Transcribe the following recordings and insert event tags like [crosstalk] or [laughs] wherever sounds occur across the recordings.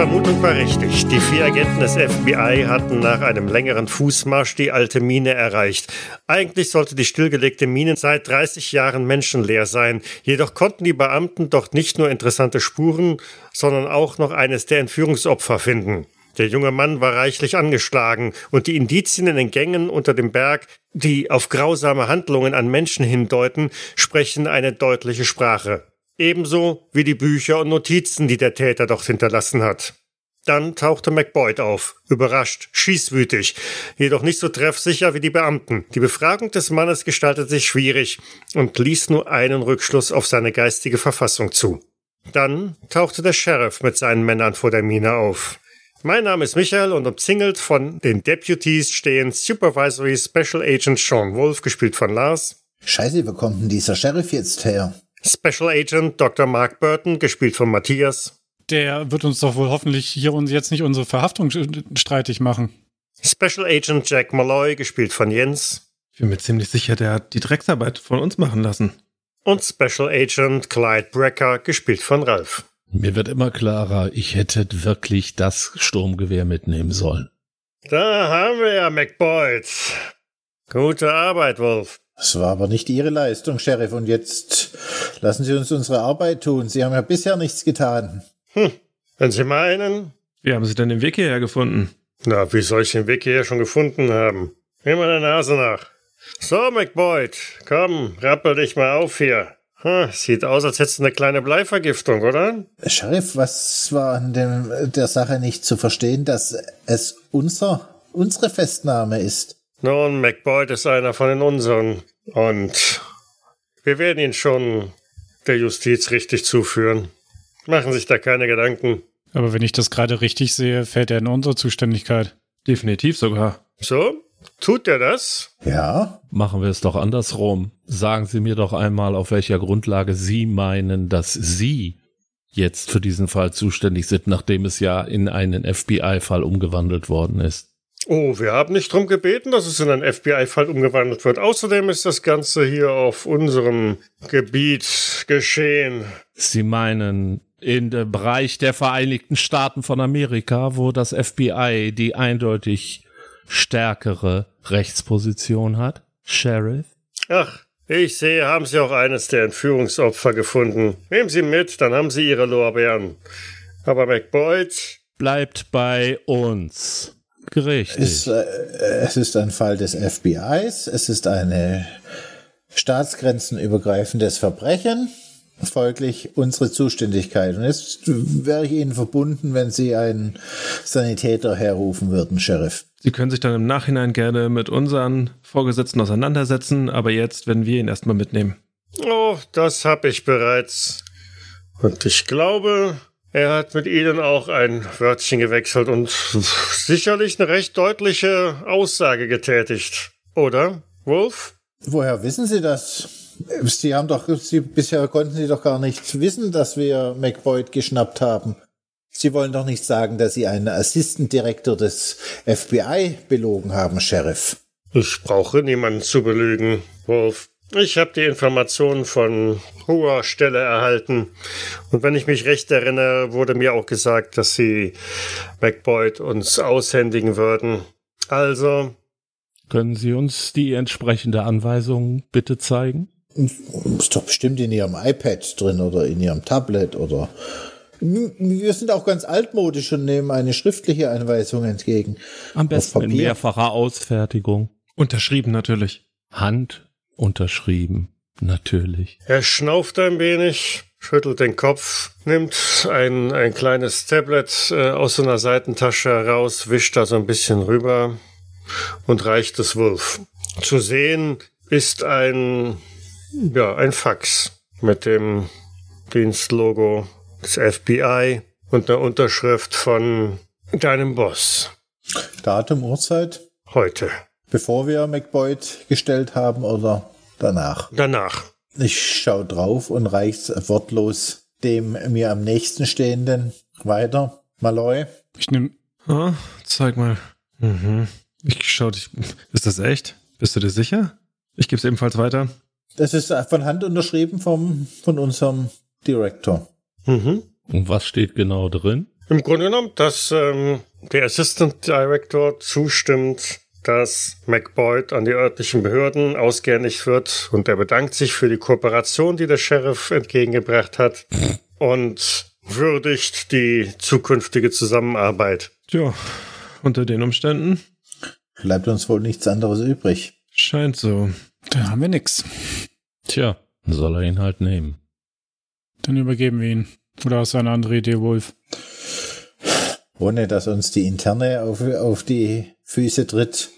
Vermutung war richtig. Die vier Agenten des FBI hatten nach einem längeren Fußmarsch die alte Mine erreicht. Eigentlich sollte die stillgelegte Mine seit 30 Jahren menschenleer sein. Jedoch konnten die Beamten dort nicht nur interessante Spuren, sondern auch noch eines der Entführungsopfer finden. Der junge Mann war reichlich angeschlagen und die Indizien in den Gängen unter dem Berg, die auf grausame Handlungen an Menschen hindeuten, sprechen eine deutliche Sprache. Ebenso wie die Bücher und Notizen, die der Täter dort hinterlassen hat. Dann tauchte McBoyd auf, überrascht, schießwütig, jedoch nicht so treffsicher wie die Beamten. Die Befragung des Mannes gestaltete sich schwierig und ließ nur einen Rückschluss auf seine geistige Verfassung zu. Dann tauchte der Sheriff mit seinen Männern vor der Mine auf. Mein Name ist Michael und umzingelt von den Deputies stehen Supervisory Special Agent Sean Wolf, gespielt von Lars. Scheiße, wo kommt denn dieser Sheriff jetzt her? Special Agent Dr. Mark Burton, gespielt von Matthias. Der wird uns doch wohl hoffentlich hier und jetzt nicht unsere Verhaftung streitig machen. Special Agent Jack Malloy, gespielt von Jens. Ich bin mir ziemlich sicher, der hat die Drecksarbeit von uns machen lassen. Und Special Agent Clyde Brecker, gespielt von Ralph. Mir wird immer klarer, ich hätte wirklich das Sturmgewehr mitnehmen sollen. Da haben wir ja McBoyd. Gute Arbeit, Wolf. Das war aber nicht Ihre Leistung, Sheriff. Und jetzt lassen Sie uns unsere Arbeit tun. Sie haben ja bisher nichts getan. Hm, wenn Sie meinen. Wie haben Sie denn den Weg hierher gefunden? Na, wie soll ich den Weg hierher schon gefunden haben? Immer der Nase nach. So, McBoyd, komm, rappel dich mal auf hier. Hm, sieht aus, als hättest du eine kleine Bleivergiftung, oder? Sheriff, was war an dem, der Sache nicht zu verstehen, dass es unser, unsere Festnahme ist? Nun, McBoyd ist einer von den unseren. Und wir werden ihn schon der Justiz richtig zuführen. Machen sich da keine Gedanken. Aber wenn ich das gerade richtig sehe, fällt er in unsere Zuständigkeit. Definitiv sogar. So? Tut er das? Ja. Machen wir es doch andersrum. Sagen Sie mir doch einmal, auf welcher Grundlage Sie meinen, dass Sie jetzt für diesen Fall zuständig sind, nachdem es ja in einen FBI-Fall umgewandelt worden ist. Oh, wir haben nicht drum gebeten, dass es in einen FBI-Fall umgewandelt wird. Außerdem ist das Ganze hier auf unserem Gebiet geschehen. Sie meinen in dem Bereich der Vereinigten Staaten von Amerika, wo das FBI die eindeutig stärkere Rechtsposition hat? Sheriff? Ach, ich sehe, haben Sie auch eines der Entführungsopfer gefunden. Nehmen Sie mit, dann haben Sie Ihre Lorbeeren. Aber McBoyd bleibt bei uns. Richtig. Es, äh, es ist ein Fall des FBIs. Es ist eine staatsgrenzenübergreifendes Verbrechen. Folglich unsere Zuständigkeit. Und jetzt wäre ich Ihnen verbunden, wenn Sie einen Sanitäter herrufen würden, Sheriff. Sie können sich dann im Nachhinein gerne mit unseren Vorgesetzten auseinandersetzen, aber jetzt werden wir ihn erstmal mitnehmen. Oh, das habe ich bereits. Und ich glaube, er hat mit Ihnen auch ein Wörtchen gewechselt und sicherlich eine recht deutliche Aussage getätigt. Oder, Wolf? Woher wissen Sie das? Sie haben doch, Sie, bisher konnten Sie doch gar nicht wissen, dass wir McBoyd geschnappt haben. Sie wollen doch nicht sagen, dass Sie einen Assistant Director des FBI belogen haben, Sheriff. Ich brauche niemanden zu belügen, Wolf. Ich habe die Informationen von hoher Stelle erhalten. Und wenn ich mich recht erinnere, wurde mir auch gesagt, dass sie McBoyd uns aushändigen würden. Also. Können Sie uns die entsprechende Anweisung bitte zeigen? Ist doch bestimmt in Ihrem iPad drin oder in Ihrem Tablet oder. Wir sind auch ganz altmodisch und nehmen eine schriftliche Anweisung entgegen. Am besten in mehrfacher Ausfertigung. Unterschrieben natürlich. Hand unterschrieben, natürlich. Er schnauft ein wenig, schüttelt den Kopf, nimmt ein, ein kleines Tablet äh, aus so einer Seitentasche heraus, wischt da so ein bisschen rüber und reicht es Wolf. Zu sehen ist ein, ja, ein Fax mit dem Dienstlogo des FBI und einer Unterschrift von deinem Boss. Datum, Uhrzeit? Heute. Bevor wir McBoyd gestellt haben oder danach? Danach. Ich schaue drauf und reich's wortlos dem mir am nächsten stehenden weiter. Malloy. Ich nehme. Ah, zeig mal. Mhm. Ich schau dich. Ist das echt? Bist du dir sicher? Ich gebe es ebenfalls weiter. Das ist von Hand unterschrieben vom, von unserem Director. Mhm. Und was steht genau drin? Im Grunde genommen, dass ähm, der Assistant Director zustimmt, dass McBoyd an die örtlichen Behörden ausgehändigt wird und er bedankt sich für die Kooperation, die der Sheriff entgegengebracht hat und würdigt die zukünftige Zusammenarbeit. Tja, unter den Umständen Bleibt uns wohl nichts anderes übrig. scheint so. Da haben wir nix. Tja, soll er ihn halt nehmen. Dann übergeben wir ihn. Oder hast du eine andere Idee, Wolf? Ohne dass uns die Interne auf, auf die Füße tritt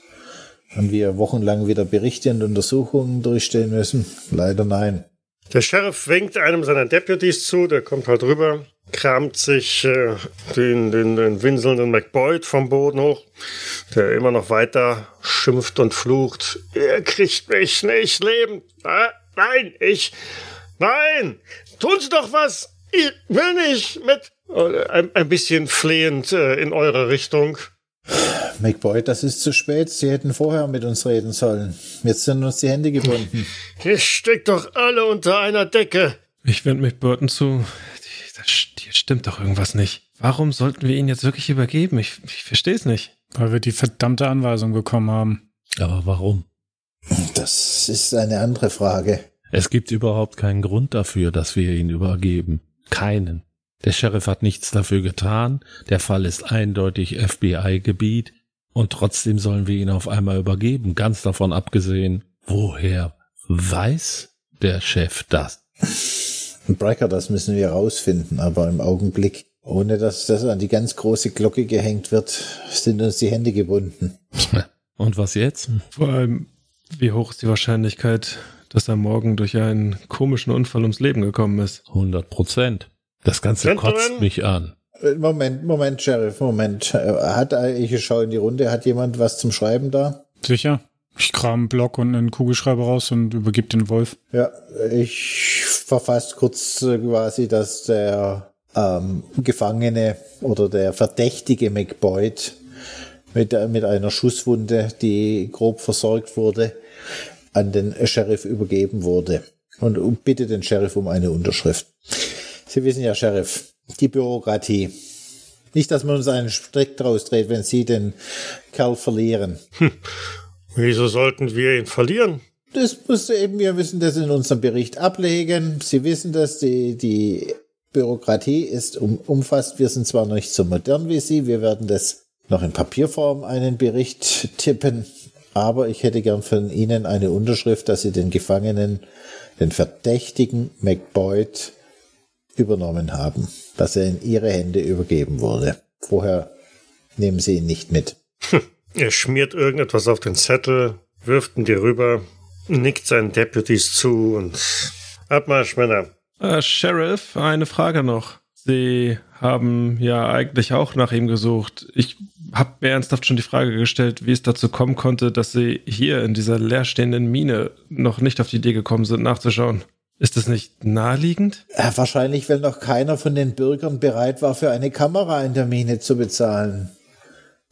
und wir wochenlang wieder Berichte und Untersuchungen durchstehen müssen. Leider nein. Der Sheriff winkt einem seiner Deputies zu, der kommt halt rüber, kramt sich äh, den, den, den winselnden McBoyd vom Boden hoch, der immer noch weiter schimpft und flucht. Ihr kriegt mich nicht lebend. Ah, nein, ich. Nein! Tun Sie doch was! Ich will nicht mit. Äh, Ein, ein bisschen flehend äh, in eure Richtung. McBoyd, das ist zu spät. Sie hätten vorher mit uns reden sollen. Jetzt sind uns die Hände gebunden. Ihr steckt doch alle unter einer Decke. Ich wende mich Burton zu. Das, hier stimmt doch irgendwas nicht. Warum sollten wir ihn jetzt wirklich übergeben? Ich, ich verstehe es nicht. Weil wir die verdammte Anweisung bekommen haben. Aber warum? Das ist eine andere Frage. Es gibt überhaupt keinen Grund dafür, dass wir ihn übergeben. Keinen. Der Sheriff hat nichts dafür getan. Der Fall ist eindeutig FBI-Gebiet. Und trotzdem sollen wir ihn auf einmal übergeben. Ganz davon abgesehen, woher weiß der Chef das? Brecker, das müssen wir rausfinden, aber im Augenblick, ohne dass das an die ganz große Glocke gehängt wird, sind uns die Hände gebunden. [laughs] Und was jetzt? Vor allem, wie hoch ist die Wahrscheinlichkeit, dass er morgen durch einen komischen Unfall ums Leben gekommen ist? 100 Prozent. Das Ganze Gentlemen? kotzt mich an. Äh, Moment, Moment, Sheriff, Moment. Äh, Hat ich schaue in die Runde, hat jemand was zum Schreiben da? Sicher? Ich kram einen Block und einen Kugelschreiber raus und übergib den Wolf. Ja, ich verfasse kurz äh, quasi, dass der ähm, Gefangene oder der verdächtige McBoyd mit, mit einer Schusswunde, die grob versorgt wurde, an den Sheriff übergeben wurde. Und bitte den Sheriff um eine Unterschrift. Sie wissen ja, Sheriff, die Bürokratie. Nicht, dass man uns einen Strick draus dreht, wenn Sie den Kerl verlieren. Wieso sollten wir ihn verlieren? Das musst du eben, wir müssen das in unserem Bericht ablegen. Sie wissen, dass die, die Bürokratie ist um, umfasst. Wir sind zwar nicht so modern wie Sie, wir werden das noch in Papierform einen Bericht tippen, aber ich hätte gern von Ihnen eine Unterschrift, dass Sie den Gefangenen, den verdächtigen McBoyd übernommen haben, dass er in Ihre Hände übergeben wurde. Vorher nehmen Sie ihn nicht mit. Er schmiert irgendetwas auf den Zettel, wirft ihn dir rüber, nickt seinen Deputies zu und Abmarsch, Männer. Äh, Sheriff, eine Frage noch. Sie haben ja eigentlich auch nach ihm gesucht. Ich habe mir ernsthaft schon die Frage gestellt, wie es dazu kommen konnte, dass Sie hier in dieser leerstehenden Mine noch nicht auf die Idee gekommen sind, nachzuschauen. Ist das nicht naheliegend? Ja, wahrscheinlich, weil noch keiner von den Bürgern bereit war, für eine Kamera in der Mine zu bezahlen.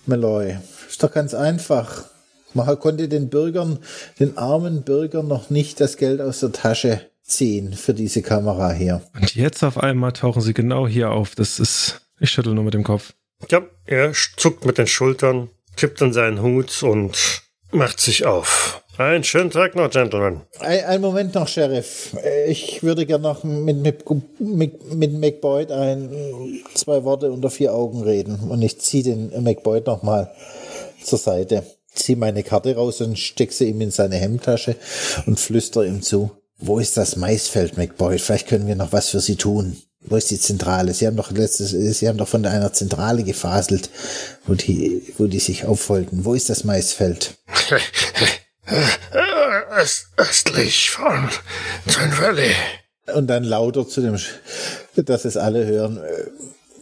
Malloy, ist doch ganz einfach. Man konnte den Bürgern, den armen Bürgern noch nicht das Geld aus der Tasche ziehen für diese Kamera hier. Und jetzt auf einmal tauchen Sie genau hier auf. Das ist. Ich schüttel nur mit dem Kopf. Ja, er zuckt mit den Schultern, tippt an seinen Hut und macht sich auf. Einen schönen Tag noch, Gentlemen. Ein, ein Moment noch, Sheriff. Ich würde gerne noch mit, mit, mit, mit McBoyd ein, zwei Worte unter vier Augen reden. Und ich ziehe den McBoyd noch mal zur Seite. Zieh meine Karte raus und steck sie ihm in seine Hemdtasche und flüster ihm zu. Wo ist das Maisfeld, McBoyd? Vielleicht können wir noch was für Sie tun. Wo ist die Zentrale? Sie haben doch letztes, Sie haben doch von einer Zentrale gefaselt, wo die, wo die sich aufwollten. Wo ist das Maisfeld? [laughs] Öst, östlich von Twin Valley. Und dann lauter zu dem, Sch- dass es alle hören.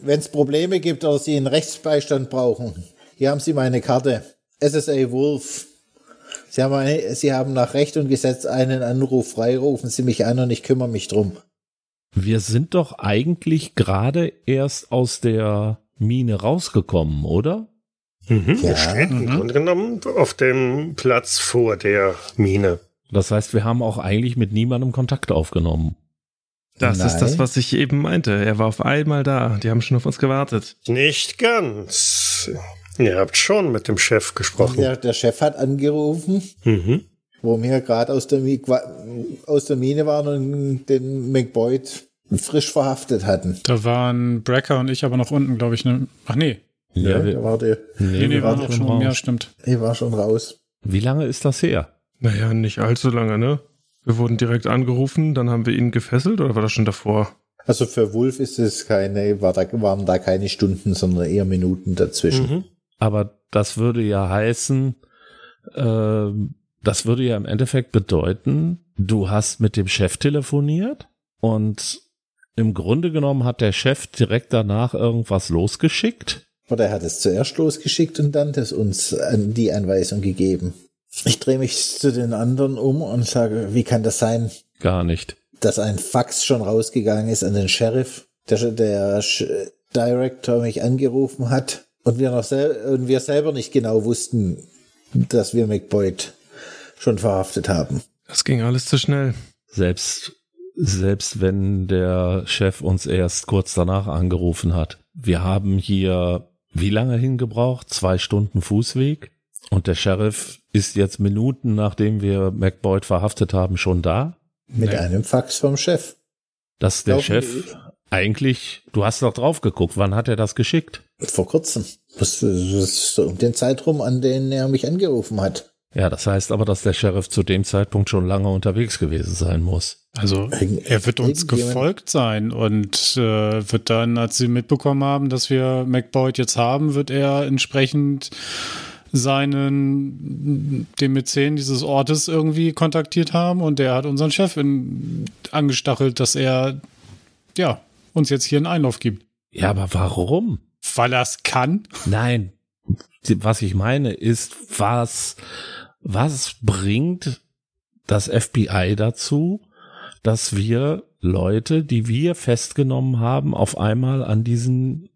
Wenn es Probleme gibt oder Sie einen Rechtsbeistand brauchen, hier haben Sie meine Karte. SSA Wolf. Sie haben, eine, Sie haben nach Recht und Gesetz einen Anruf frei. Rufen Sie mich an und ich kümmere mich drum. Wir sind doch eigentlich gerade erst aus der Mine rausgekommen, oder? Mhm, Ja. Stehen im Grunde genommen auf dem Platz vor der Mine. Das heißt, wir haben auch eigentlich mit niemandem Kontakt aufgenommen. Das Nein. ist das, was ich eben meinte. Er war auf einmal da. Die haben schon auf uns gewartet. Nicht ganz. Ihr habt schon mit dem Chef gesprochen. Der, der Chef hat angerufen, Mhm. wo wir gerade aus, aus der Mine waren und den McBoyd frisch verhaftet hatten. Da waren Brecker und ich aber noch unten, glaube ich. Ne? Ach nee. Ja, da wir, war der, Nee, nee, waren auch schon schon. Ja, raus. stimmt. ich war schon raus. Wie lange ist das her? Naja, nicht allzu lange, ne? Wir wurden direkt angerufen, dann haben wir ihn gefesselt oder war das schon davor? Also für Wolf ist es keine, war da, waren da keine Stunden, sondern eher Minuten dazwischen. Mhm. Aber das würde ja heißen, ähm, das würde ja im Endeffekt bedeuten, du hast mit dem Chef telefoniert und im Grunde genommen hat der Chef direkt danach irgendwas losgeschickt. Oder er hat es zuerst losgeschickt und dann das uns an die Anweisung gegeben. Ich drehe mich zu den anderen um und sage, wie kann das sein, Gar nicht. dass ein Fax schon rausgegangen ist an den Sheriff, der, der Sch- Director mich angerufen hat und wir noch sel und wir selber nicht genau wussten, dass wir McBoyd schon verhaftet haben. Das ging alles zu schnell. Selbst, selbst wenn der Chef uns erst kurz danach angerufen hat. Wir haben hier wie lange hingebraucht? Zwei Stunden Fußweg. Und der Sheriff ist jetzt Minuten, nachdem wir McBoyd verhaftet haben, schon da. Mit Nee. einem Fax vom Chef. Dass der Glauben Chef eigentlich, du hast doch drauf geguckt, wann hat er das geschickt? Vor kurzem. Das, das ist so um den Zeitraum, an den er mich angerufen hat. Ja, das heißt aber, dass der Sheriff zu dem Zeitpunkt schon lange unterwegs gewesen sein muss. Also er wird uns gefolgt sein und äh, wird dann, als sie mitbekommen haben, dass wir McBoyd jetzt haben, wird er entsprechend seinen den Mäzen dieses Ortes irgendwie kontaktiert haben und der hat unseren Chef in, angestachelt, dass er ja uns jetzt hier einen Einlauf gibt. Ja, aber warum? Weil er es kann. Nein, was ich meine ist, was, was bringt das FBI dazu, dass wir Leute, die wir festgenommen haben, auf einmal an diesen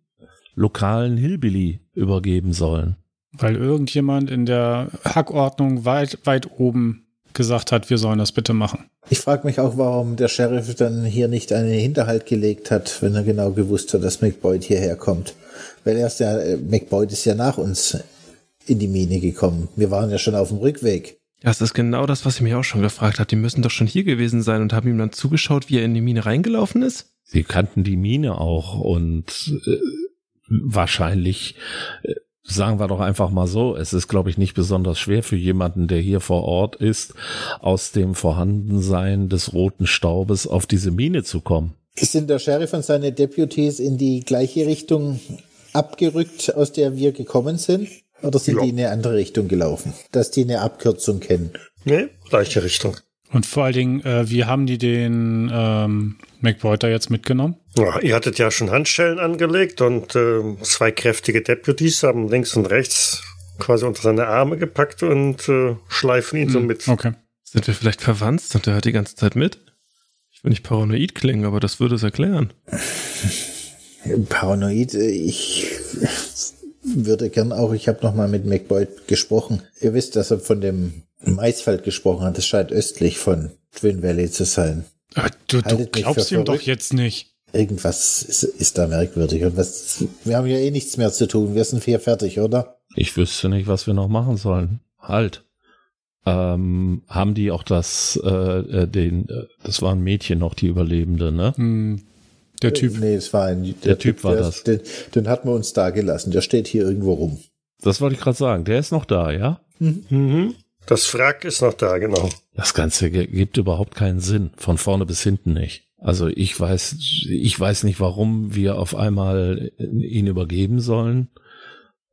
lokalen Hillbilly übergeben sollen? Weil irgendjemand in der Hackordnung weit, weit oben gesagt hat, wir sollen das bitte machen. Ich frage mich auch, warum der Sheriff dann hier nicht einen Hinterhalt gelegt hat, wenn er genau gewusst hat, dass McBoyd hierher kommt. Weil erst ja, äh, McBoyd ist ja nach uns in die Mine gekommen. Wir waren ja schon auf dem Rückweg. Das ist genau das, was ich mich auch schon gefragt habe. Die müssen doch schon hier gewesen sein und haben ihm dann zugeschaut, wie er in die Mine reingelaufen ist? Sie kannten die Mine auch und äh, wahrscheinlich, äh, sagen wir doch einfach mal so, es ist, glaube ich, nicht besonders schwer für jemanden, der hier vor Ort ist, aus dem Vorhandensein des roten Staubes auf diese Mine zu kommen. Sind der Sheriff und seine Deputies in die gleiche Richtung abgerückt, aus der wir gekommen sind? Oder sind Ja. die in eine andere Richtung gelaufen? Dass die eine Abkürzung kennen. Nee, gleiche Richtung. Und vor allen Dingen, äh, wie haben die den ähm, McBoyd da jetzt mitgenommen? Ja, ihr hattet ja schon Handschellen angelegt und äh, zwei kräftige Deputies haben links und rechts quasi unter seine Arme gepackt und äh, schleifen ihn so Hm, mit. Okay. Sind wir vielleicht verwandt und der hört die ganze Zeit mit? Ich will nicht paranoid klingen, aber das würde es erklären. Paranoid, äh, ich würde gern auch, ich habe noch mal mit McBoyd gesprochen. Ihr wisst, dass er von dem Maisfeld gesprochen hat. Das scheint östlich von Twin Valley zu sein. Äh, Du, du glaubst ihm doch jetzt nicht. Irgendwas ist, ist da merkwürdig. Und was, wir haben ja eh nichts mehr zu tun. Wir sind hier fertig, oder? Ich wüsste nicht, was wir noch machen sollen. Halt. Ähm, haben die auch das, äh, äh, den, äh, das war ein Mädchen noch, die Überlebende, ne? Hm, der Typ. Nee, es war ein, Der Typ war der, das. Den, den hatten wir uns da gelassen. Der steht hier irgendwo rum. Das wollte ich gerade sagen. Der ist noch da, ja? Mhm. Das Wrack ist noch da, genau. Das Ganze gibt überhaupt keinen Sinn. Von vorne bis hinten nicht. Also ich weiß, ich weiß nicht, warum wir auf einmal ihn übergeben sollen.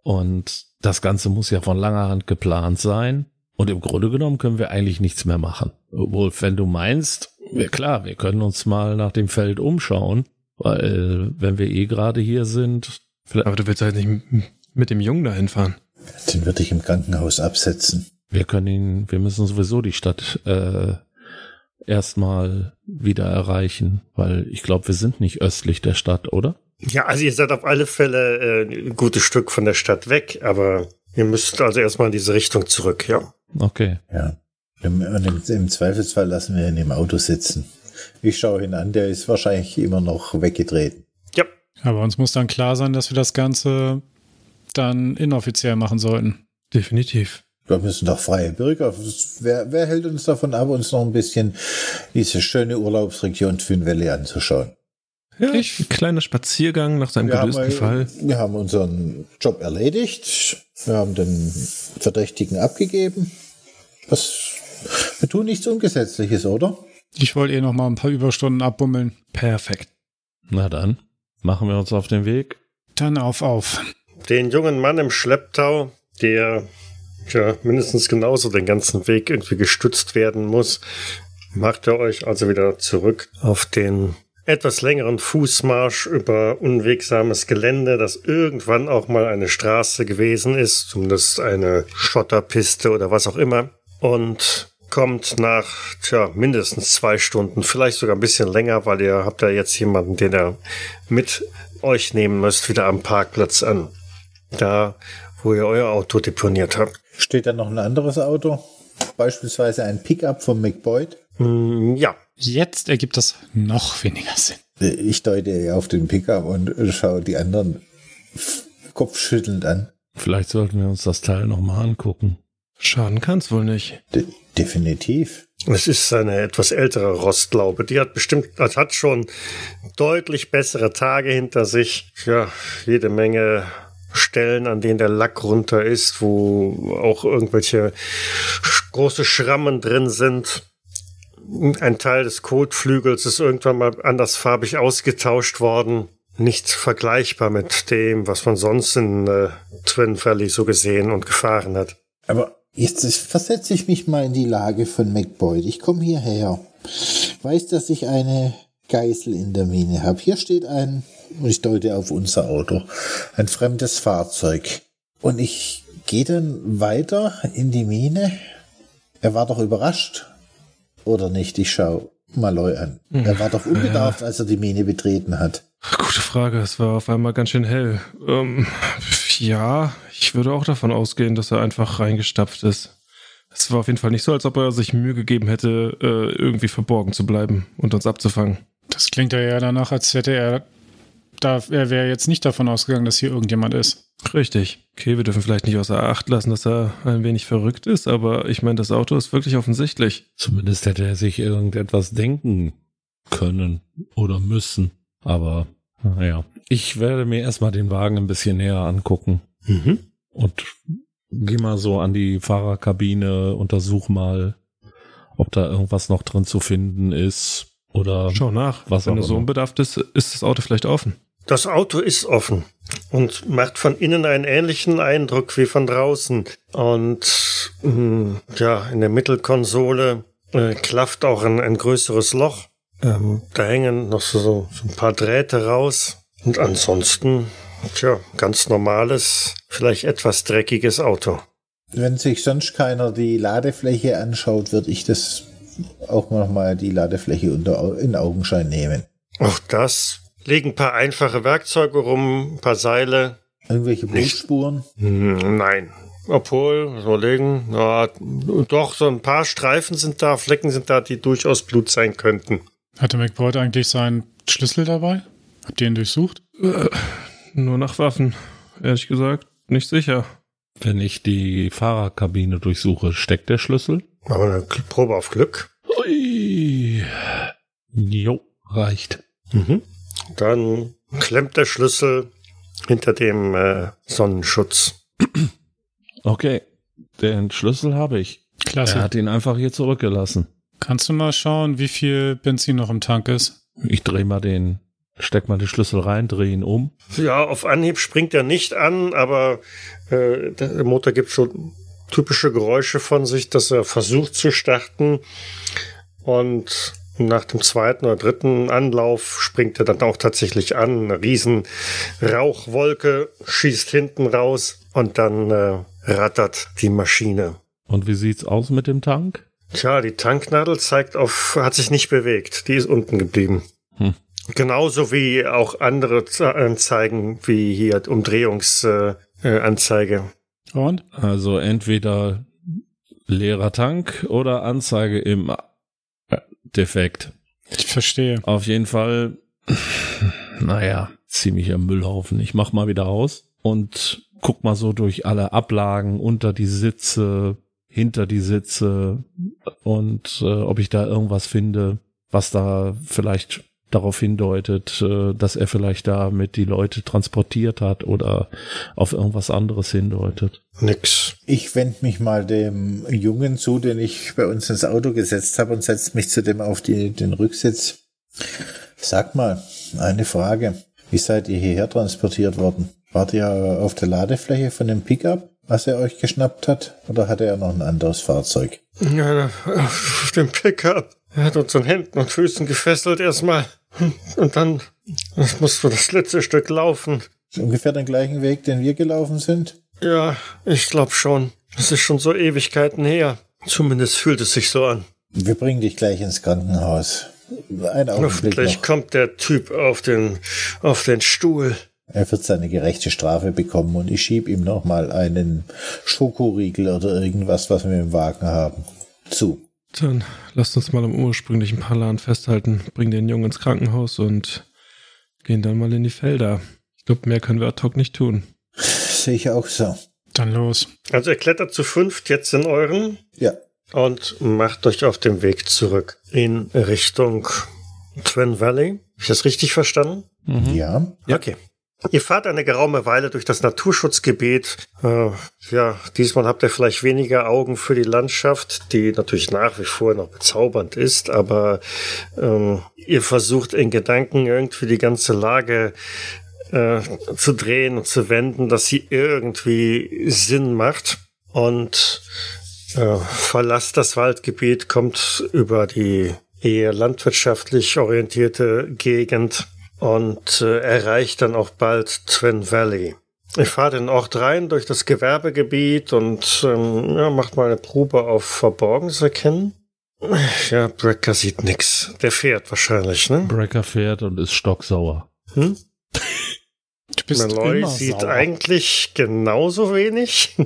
Und das Ganze muss ja von langer Hand geplant sein. Und im Grunde genommen können wir eigentlich nichts mehr machen. Obwohl, wenn du meinst, ja klar, wir können uns mal nach dem Feld umschauen, weil wenn wir eh gerade hier sind, Aber du willst halt nicht mit dem Jungen dahin fahren. Den würde ich im Krankenhaus absetzen. wir können ihn, wir müssen sowieso die Stadt äh, erstmal wieder erreichen, weil ich glaube, wir sind nicht östlich der Stadt, oder? Ja, also ihr seid auf alle Fälle äh, ein gutes Stück von der Stadt weg, aber ihr müsst also erstmal in diese Richtung zurück, ja. Okay. Ja. Im, und im, im Zweifelsfall lassen wir ihn im Auto sitzen. Ich schaue ihn an, der ist wahrscheinlich immer noch weggetreten. Ja. Aber uns muss dann klar sein, dass wir das Ganze dann inoffiziell machen sollten. Definitiv. Wir müssen doch freie Bürger. Wer, wer hält uns davon ab, uns noch ein bisschen diese schöne Urlaubsregion Tünwelle anzuschauen? Ja, ich, ein kleiner Spaziergang nach seinem gelösten haben, Fall. wir haben unseren Job erledigt. Wir haben den Verdächtigen abgegeben. Was, wir tun nichts Ungesetzliches, oder? Ich wollte eh noch mal ein paar Überstunden abbummeln. Perfekt. Na dann, machen wir uns auf den Weg. Dann auf, auf. Den jungen Mann im Schlepptau, der ja mindestens genauso den ganzen Weg irgendwie gestützt werden muss, macht er euch also wieder zurück auf den etwas längeren Fußmarsch über unwegsames Gelände, das irgendwann auch mal eine Straße gewesen ist, zumindest eine Schotterpiste oder was auch immer. Und kommt nach tja, mindestens zwei Stunden, vielleicht sogar ein bisschen länger, weil ihr habt ja jetzt jemanden, den ihr mit euch nehmen müsst, wieder am Parkplatz an. Da, wo ihr euer Auto deponiert habt. Steht da noch ein anderes Auto? Beispielsweise ein Pickup von McBoyd? Hm, ja, Jetzt ergibt das noch weniger Sinn. Ich deute auf den Pickup und schaue die anderen kopfschüttelnd an. Vielleicht sollten wir uns das Teil nochmal angucken. Schaden kann's wohl nicht. De definitiv. Es ist eine etwas ältere Rostlaube. Die hat bestimmt, das hat schon deutlich bessere Tage hinter sich. Ja, jede Menge Stellen, an denen der Lack runter ist, wo auch irgendwelche große Schrammen drin sind. Ein Teil des Kotflügels ist irgendwann mal andersfarbig ausgetauscht worden. Nicht vergleichbar mit dem, was man sonst in äh, Twin Valley so gesehen und gefahren hat. Aber jetzt versetze ich mich mal in die Lage von McBoyd. Ich komme hierher, weiß, dass ich eine Geißel in der Mine habe. Hier steht ein, und ich deute auf unser Auto, ein fremdes Fahrzeug. Und ich gehe dann weiter in die Mine. Er war doch überrascht, oder nicht? Ich schaue Malloy an. Er war doch unbedarft, als er die Mine betreten hat. Gute Frage. Es war auf einmal ganz schön hell. Ähm, ja, ich würde auch davon ausgehen, dass er einfach reingestapft ist. Es war auf jeden Fall nicht so, als ob er sich Mühe gegeben hätte, äh, irgendwie verborgen zu bleiben und uns abzufangen. Das klingt ja eher danach, als hätte er da, er wäre jetzt nicht davon ausgegangen, dass hier irgendjemand ist. Richtig. Okay, wir dürfen vielleicht nicht außer Acht lassen, dass er ein wenig verrückt ist, aber ich meine, das Auto ist wirklich offensichtlich. Zumindest hätte er sich irgendetwas denken können oder müssen. Aber naja, ich werde mir erstmal den Wagen ein bisschen näher angucken Mhm. Und geh mal so an die Fahrerkabine, untersuch mal, ob da irgendwas noch drin zu finden ist oder Schau nach. Was Wenn auch er so unbedarft ist, ist das Auto vielleicht offen. Das Auto ist offen und macht von innen einen ähnlichen Eindruck wie von draußen. Und mh, ja, in der Mittelkonsole äh, klafft auch ein, ein größeres Loch. Ähm, da hängen noch so, so ein paar Drähte raus. Und ansonsten, tja, ganz normales, vielleicht etwas dreckiges Auto. Wenn sich sonst keiner die Ladefläche anschaut, würde ich das auch noch mal die Ladefläche unter, in Augenschein nehmen. Auch das liegen ein paar einfache Werkzeuge rum, ein paar Seile. Irgendwelche. Blutspuren. Hm, Nein. Obwohl, so legen, ja, doch, so ein paar Streifen sind da, Flecken sind da, die durchaus Blut sein könnten. Hatte McBoyd eigentlich seinen Schlüssel dabei? Habt ihr ihn durchsucht? Nur nach Waffen. Ehrlich gesagt, nicht sicher. wenn ich die Fahrerkabine durchsuche, steckt der Schlüssel? Aber eine Probe auf Glück. Ui. Jo, reicht. Mhm. Dann klemmt der Schlüssel hinter dem äh, Sonnenschutz. Okay, den Schlüssel habe ich. Klasse. Er hat ihn einfach hier zurückgelassen. Kannst du mal schauen, wie viel Benzin noch im Tank ist? Ich drehe mal den, steck mal den Schlüssel rein, drehe ihn um. Ja, auf Anhieb springt er nicht an, aber äh, der Motor gibt schon typische Geräusche von sich, dass er versucht zu starten. Und nach dem zweiten oder dritten Anlauf springt er dann auch tatsächlich an. Eine riesen Rauchwolke schießt hinten raus und dann äh, rattert die Maschine. Und wie sieht's aus mit dem Tank? Tja, die Tanknadel zeigt auf, hat sich nicht bewegt. Die ist unten geblieben. Hm. Genauso wie auch andere Anzeigen, wie hier Umdrehungsanzeige. Äh, Anzeige. Und? Also entweder leerer Tank oder Anzeige im äh, Defekt. Ich Verstehe. Auf jeden Fall, [laughs] naja, ziemlicher Müllhaufen. Ich mach mal wieder aus und guck mal so durch alle Ablagen unter die Sitze, hinter die Sitze und äh, ob ich da irgendwas finde, was da vielleicht darauf hindeutet, äh, dass er vielleicht damit die Leute transportiert hat oder auf irgendwas anderes hindeutet. Nix. Ich wende mich mal dem Jungen zu, den ich bei uns ins Auto gesetzt habe und setze mich zu dem auf die, den Rücksitz. Sag mal, eine Frage. Wie seid ihr hierher transportiert worden? Wart ihr auf der Ladefläche von dem Pickup, was er euch geschnappt hat? Oder hatte er noch ein anderes Fahrzeug? Ja, auf dem Pickup. Er hat uns an Händen und Füßen gefesselt erstmal. Und dann das musste das letzte Stück laufen. Ungefähr den gleichen Weg, den wir gelaufen sind? Ja, ich glaube schon. Es ist schon so Ewigkeiten her. Zumindest fühlt es sich so an. Wir bringen dich gleich ins Krankenhaus. Ein Augenblick Hoffentlich noch. kommt der Typ auf den, auf den Stuhl. Er wird seine gerechte Strafe bekommen und ich schieb ihm nochmal einen Schokoriegel oder irgendwas, was wir im Wagen haben, zu. Dann lasst uns mal am ursprünglichen Plan festhalten, bringen den Jungen ins Krankenhaus und gehen dann mal in die Felder. Ich glaube, mehr können wir ad hoc nicht tun. Sehe ich auch so. Dann los. Also ihr klettert zu fünft jetzt in euren Ja. und macht euch auf den Weg zurück in Richtung Twin Valley. Habe ich das richtig verstanden? Ja. Okay. Ihr fahrt eine geraume Weile durch das Naturschutzgebiet. Äh, ja, diesmal habt ihr vielleicht weniger Augen für die Landschaft, die natürlich nach wie vor noch bezaubernd ist, aber ähm, ihr versucht in Gedanken irgendwie die ganze Lage äh, zu drehen und zu wenden, dass sie irgendwie Sinn macht. Und äh, verlasst das Waldgebiet, kommt über die eher landwirtschaftlich orientierte Gegend und äh, erreicht dann auch bald Twin Valley. Ich fahre den Ort rein durch das Gewerbegebiet und ähm, ja, macht mal eine Probe auf Verborgenes erkennen. Ja, Brecker sieht nix. Der fährt wahrscheinlich, ne? Brecker fährt und ist stocksauer. Hm? [laughs] Du bist Malloy immer sieht sauer. eigentlich genauso wenig.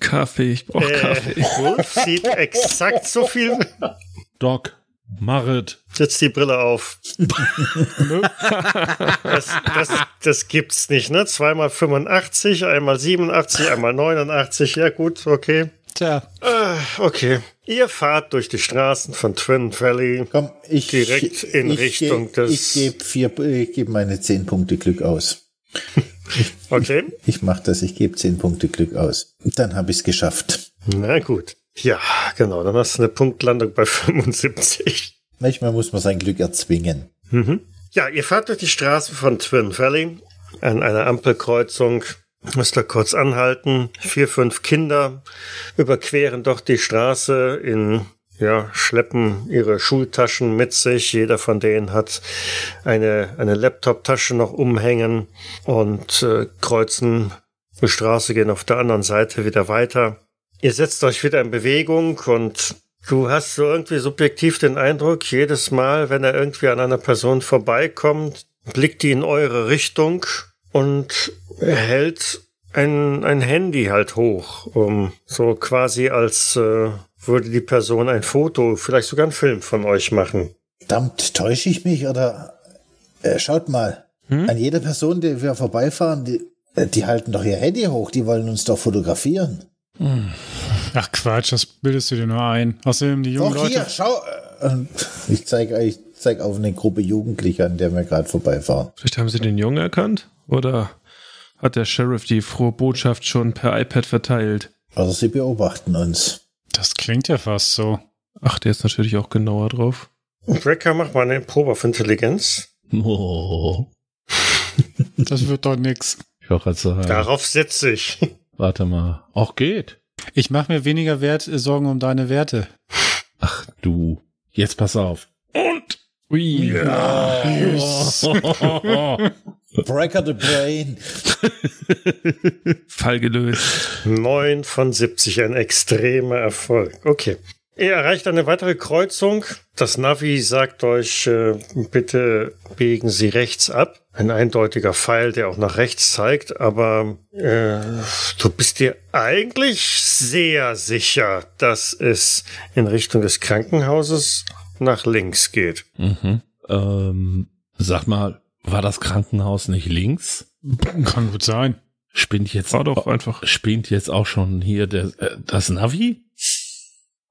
Kaffee, ich brauche Äh, Kaffee. Wolf sieht exakt so viel. Doc, Marit, Setzt die Brille auf. [laughs] das, das, das gibt's nicht, ne? Zweimal 85, einmal 87, einmal 89. Ja, gut, okay. Tja, Äh, okay. Ihr fahrt durch die Straßen von Twin Valley. Komm, ich Direkt in ich Richtung geb, des- Ich gebe vier, ich gebe meine zehn Punkte Glück aus. [laughs] Okay. Ich mache das, ich gebe zehn Punkte Glück aus. Dann habe ich es geschafft. Na gut. Ja, genau. Dann hast du eine Punktlandung bei [laughs] 75. Manchmal muss man sein Glück erzwingen. Mhm. Ja, ihr fahrt durch die Straße von Twin Valley an einer Ampelkreuzung. Müsst ihr kurz anhalten. Vier, fünf Kinder überqueren doch die Straße in, ja, schleppen ihre Schultaschen mit sich. Jeder von denen hat eine, eine Laptop-Tasche noch umhängen und äh, kreuzen die Straße, gehen auf der anderen Seite wieder weiter. Ihr setzt euch wieder in Bewegung und du hast so irgendwie subjektiv den Eindruck, jedes Mal, wenn er irgendwie an einer Person vorbeikommt, blickt die in eure Richtung und hält ein, ein Handy halt hoch, um so quasi als äh, würde die Person ein Foto, vielleicht sogar einen Film von euch machen. Verdammt, täusche ich mich oder äh, schaut mal, an jeder Person, die wir vorbeifahren, die, äh, die halten doch ihr Handy hoch, die wollen uns doch fotografieren. Ach Quatsch, das bildest du dir nur ein. Außerdem die jungen Doch Leute. hier, schau. äh, Ich zeige euch zeig auf eine Gruppe Jugendlicher, an der wir gerade vorbeifahren. Vielleicht haben sie den Jungen erkannt? Oder hat der Sheriff die frohe Botschaft schon per iPad verteilt? Also sie beobachten uns. Das klingt ja fast so. Achte jetzt natürlich auch genauer drauf. Brecker, mach mal eine Probe auf Intelligenz. Oh, Das wird doch nix. ich gerade sagen, Darauf setze ich. Warte mal. Auch geht. Ich mache mir weniger Wert, äh, Sorgen um deine Werte. Ach du, jetzt pass auf. Ui. [laughs] Breaker the Brain. Fall gelöst. 9 von 70, ein extremer Erfolg. Okay. Ihr erreicht eine weitere Kreuzung. Das Navi sagt euch, äh, bitte biegen Sie rechts ab. Ein eindeutiger Pfeil, der auch nach rechts zeigt, aber äh, du bist dir eigentlich sehr sicher, dass es in Richtung des Krankenhauses nach links geht. Mhm. Ähm, sag mal, war das Krankenhaus nicht links? Kann gut sein. Spinnt jetzt, War doch einfach. spinnt jetzt auch schon hier der, äh, das Navi?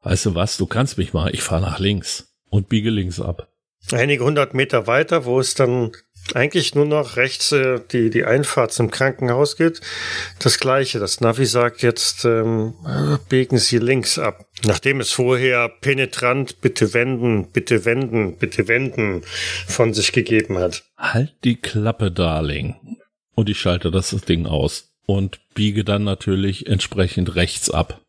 Weißt du was, du kannst mich mal, ich fahre nach links und biege links ab. Einige hundert Meter weiter, wo es dann eigentlich nur noch rechts äh, die, die Einfahrt zum Krankenhaus geht. Das gleiche. Das Navi sagt jetzt, ähm, äh, biegen Sie links ab. Nachdem es vorher penetrant bitte wenden, bitte wenden, bitte wenden von sich gegeben hat. Halt die Klappe, Darling. Und ich schalte das Ding aus und biege dann natürlich entsprechend rechts ab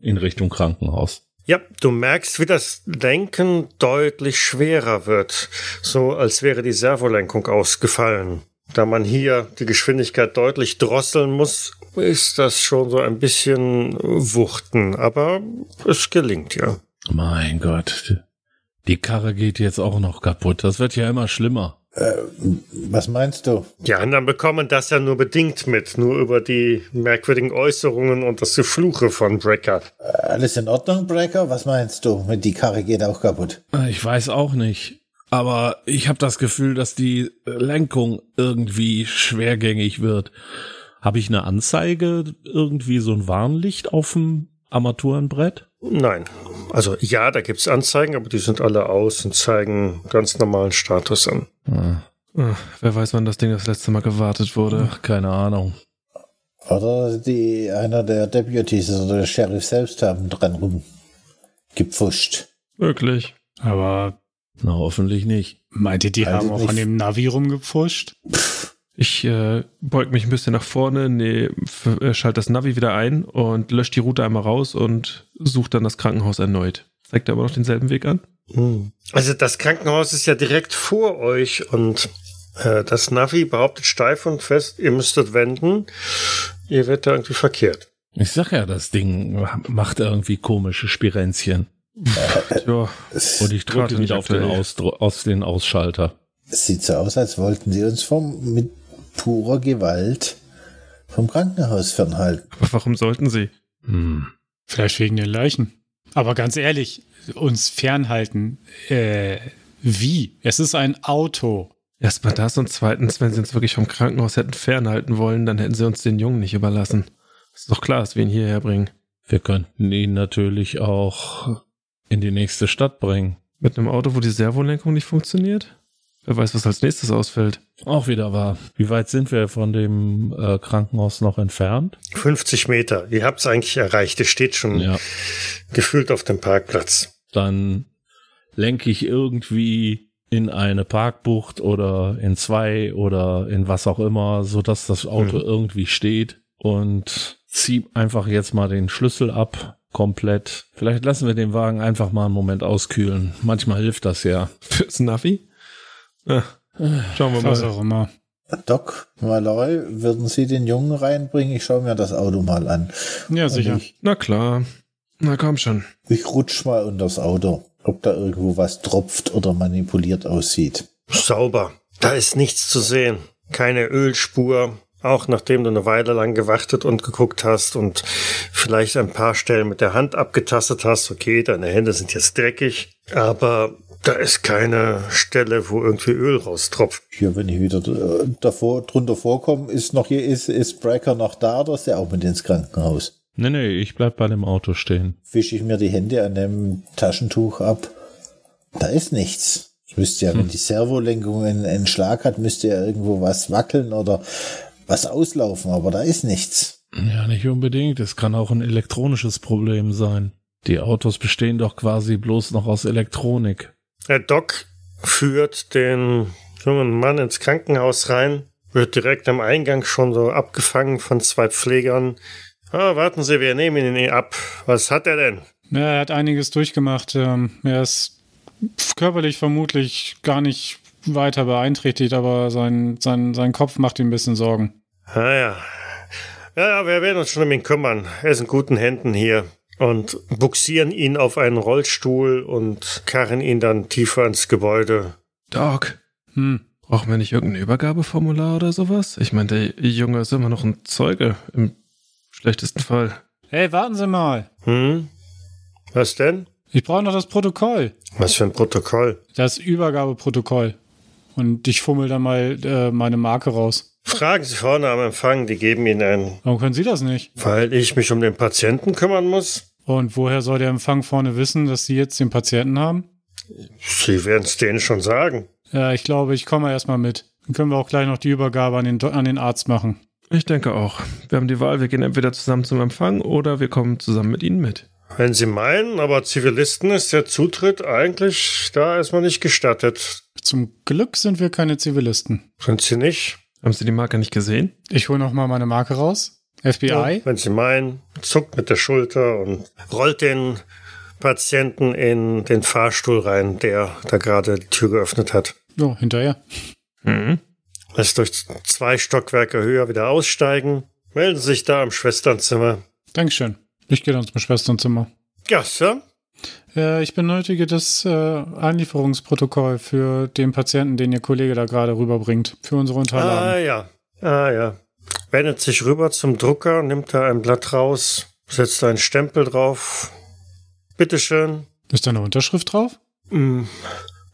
in Richtung Krankenhaus. Ja, du merkst, wie das Lenken deutlich schwerer wird. So als wäre die Servolenkung ausgefallen. Da man hier die Geschwindigkeit deutlich drosseln muss, ist das schon so ein bisschen Wuchten. Aber es gelingt ja. Mein Gott, die Karre geht jetzt auch noch kaputt. Das wird ja immer schlimmer. Was meinst du? Die anderen bekommen das ja nur bedingt mit, nur über die merkwürdigen Äußerungen und das Gefluche von Brecker. Alles in Ordnung, Breaker? Was meinst du? Mit die Karre geht auch kaputt. Ich weiß auch nicht. Aber ich habe das Gefühl, dass die Lenkung irgendwie schwergängig wird. Habe ich eine Anzeige, irgendwie so ein Warnlicht auf dem Armaturenbrett? Nein. Also ja, da gibt's Anzeigen, aber die sind alle aus und zeigen ganz normalen Status an. Ah, Ah, wer weiß, wann das Ding das letzte Mal gewartet wurde. ach, keine Ahnung. Oder die, einer der Deputies oder der Sheriff selbst haben dran rumgepfuscht. Wirklich. Aber Na, hoffentlich nicht. meint ihr, die Also haben auch nicht- an dem Navi rumgepfuscht? Ich äh, beug mich ein bisschen nach vorne, nee, äh, schalte das Navi wieder ein und lösche die Route einmal raus und suche dann das Krankenhaus erneut. Zeigt er aber noch denselben Weg an? Also das Krankenhaus ist ja direkt vor euch und äh, das Navi behauptet steif und fest, ihr müsstet wenden. Ihr werdet da irgendwie verkehrt. Ich sag ja, das Ding macht irgendwie komische Spirenzchen. [laughs] Ja, Und ich drücke wieder auf den, aktuell. Aus, aus den Ausschalter. Es sieht so aus, als wollten sie uns vom, mit purer Gewalt vom Krankenhaus fernhalten. aber warum sollten sie? Hm. Vielleicht wegen den Leichen. Aber ganz ehrlich, uns fernhalten, äh, wie? Es ist ein Auto. Erstmal das und zweitens, wenn sie uns wirklich vom Krankenhaus hätten fernhalten wollen, dann hätten sie uns den Jungen nicht überlassen. Ist doch klar, dass wir ihn hierher bringen. Wir könnten ihn natürlich auch in die nächste Stadt bringen. Mit einem Auto, wo die Servolenkung nicht funktioniert? Wer weiß, was als nächstes ausfällt. Auch wieder wahr. Wie weit sind wir von dem äh, Krankenhaus noch entfernt? 50 Meter. Ihr habt's eigentlich erreicht. Ihr steht schon Ja. gefühlt auf dem Parkplatz. Dann lenke ich irgendwie in eine Parkbucht oder in zwei oder in was auch immer, so dass das Auto Mhm. irgendwie steht und zieh einfach jetzt mal den Schlüssel ab. Komplett. Vielleicht lassen wir den Wagen einfach mal einen Moment auskühlen. Manchmal hilft das ja. Fürs Navi? Schauen wir Was mal. auch immer. Doc, Malloy, würden Sie den Jungen reinbringen? Ich schaue mir das Auto mal an. Ja, sicher. Und Ich, Na klar. Na komm schon. ich rutsch mal unter das Auto, ob da irgendwo was tropft oder manipuliert aussieht. Sauber. Da ist nichts zu sehen. Keine Ölspur. Auch nachdem du eine Weile lang gewartet und geguckt hast und vielleicht ein paar Stellen mit der Hand abgetastet hast. Okay, deine Hände sind jetzt dreckig. Aber da ist keine Stelle, wo irgendwie Öl raustropft. Hier, wenn ich wieder äh, davor, drunter vorkomme, ist noch hier, ist, ist Brecker noch da oder ist der auch mit ins Krankenhaus? Nee, nee, ich bleib bei dem Auto stehen. Wische ich mir die Hände an dem Taschentuch ab. Da ist nichts. Es müsste ja, wenn die Servolenkung einen, einen Schlag hat, müsste ja irgendwo was wackeln oder was auslaufen, aber da ist nichts. Ja, nicht unbedingt. Es kann auch ein elektronisches Problem sein. Die Autos bestehen doch quasi bloß noch aus Elektronik. Der Doc führt den jungen Mann ins Krankenhaus rein, wird direkt am Eingang schon so abgefangen von zwei Pflegern. Ah, warten Sie, wir nehmen ihn ab. Was hat er denn? Ja, er hat einiges durchgemacht. Ähm, Er ist körperlich vermutlich gar nicht weiter beeinträchtigt, aber sein, sein, sein Kopf macht ihm ein bisschen Sorgen. Ah ja. Ja, ja, wir werden uns schon um ihn kümmern. Er ist in guten Händen hier. Und buxieren ihn auf einen Rollstuhl und karren ihn dann tiefer ins Gebäude. Doc, Hm. brauchen wir nicht irgendein Übergabeformular oder sowas? Ich meine, der Junge ist immer noch ein Zeuge. Im schlechtesten Fall. Hey, warten Sie mal. Hm? Was denn? Ich brauche noch das Protokoll. Was für ein Protokoll? Das Übergabeprotokoll. Und ich fummel dann mal äh, meine Marke raus. Fragen Sie vorne am Empfang, die geben Ihnen einen. Warum können Sie das nicht? Weil ich mich um den Patienten kümmern muss. Und woher soll der Empfang vorne wissen, dass Sie jetzt den Patienten haben? Sie werden es denen schon sagen. Ja, ich glaube, ich komme erstmal mit. Dann können wir auch gleich noch die Übergabe an den, an den Arzt machen. Ich denke auch. Wir haben die Wahl, wir gehen entweder zusammen zum Empfang oder wir kommen zusammen mit Ihnen mit. Wenn Sie meinen, aber Zivilisten ist der Zutritt eigentlich da erstmal nicht gestattet. Zum Glück sind wir keine Zivilisten. Sind Sie nicht? Haben Sie die Marke nicht gesehen? Ich hole noch mal meine Marke raus. FBI. Wenn Sie meinen, zuckt mit der Schulter und rollt den Patienten in den Fahrstuhl rein, der da gerade die Tür geöffnet hat. Jo, hinterher. Mhm. Lässt durch zwei Stockwerke höher wieder aussteigen. Melden Sie sich da im Schwesternzimmer. Dankeschön. Ich gehe dann zum Schwesternzimmer. Ja, Sir? Äh, ich benötige das äh, Anlieferungsprotokoll für den Patienten, den Ihr Kollege da gerade rüberbringt. Für unsere Ah Unterlagen. ja. Ah ja. Wendet sich rüber zum Drucker, nimmt da ein Blatt raus, setzt einen Stempel drauf. Bitteschön. Ist da eine Unterschrift drauf? Hm.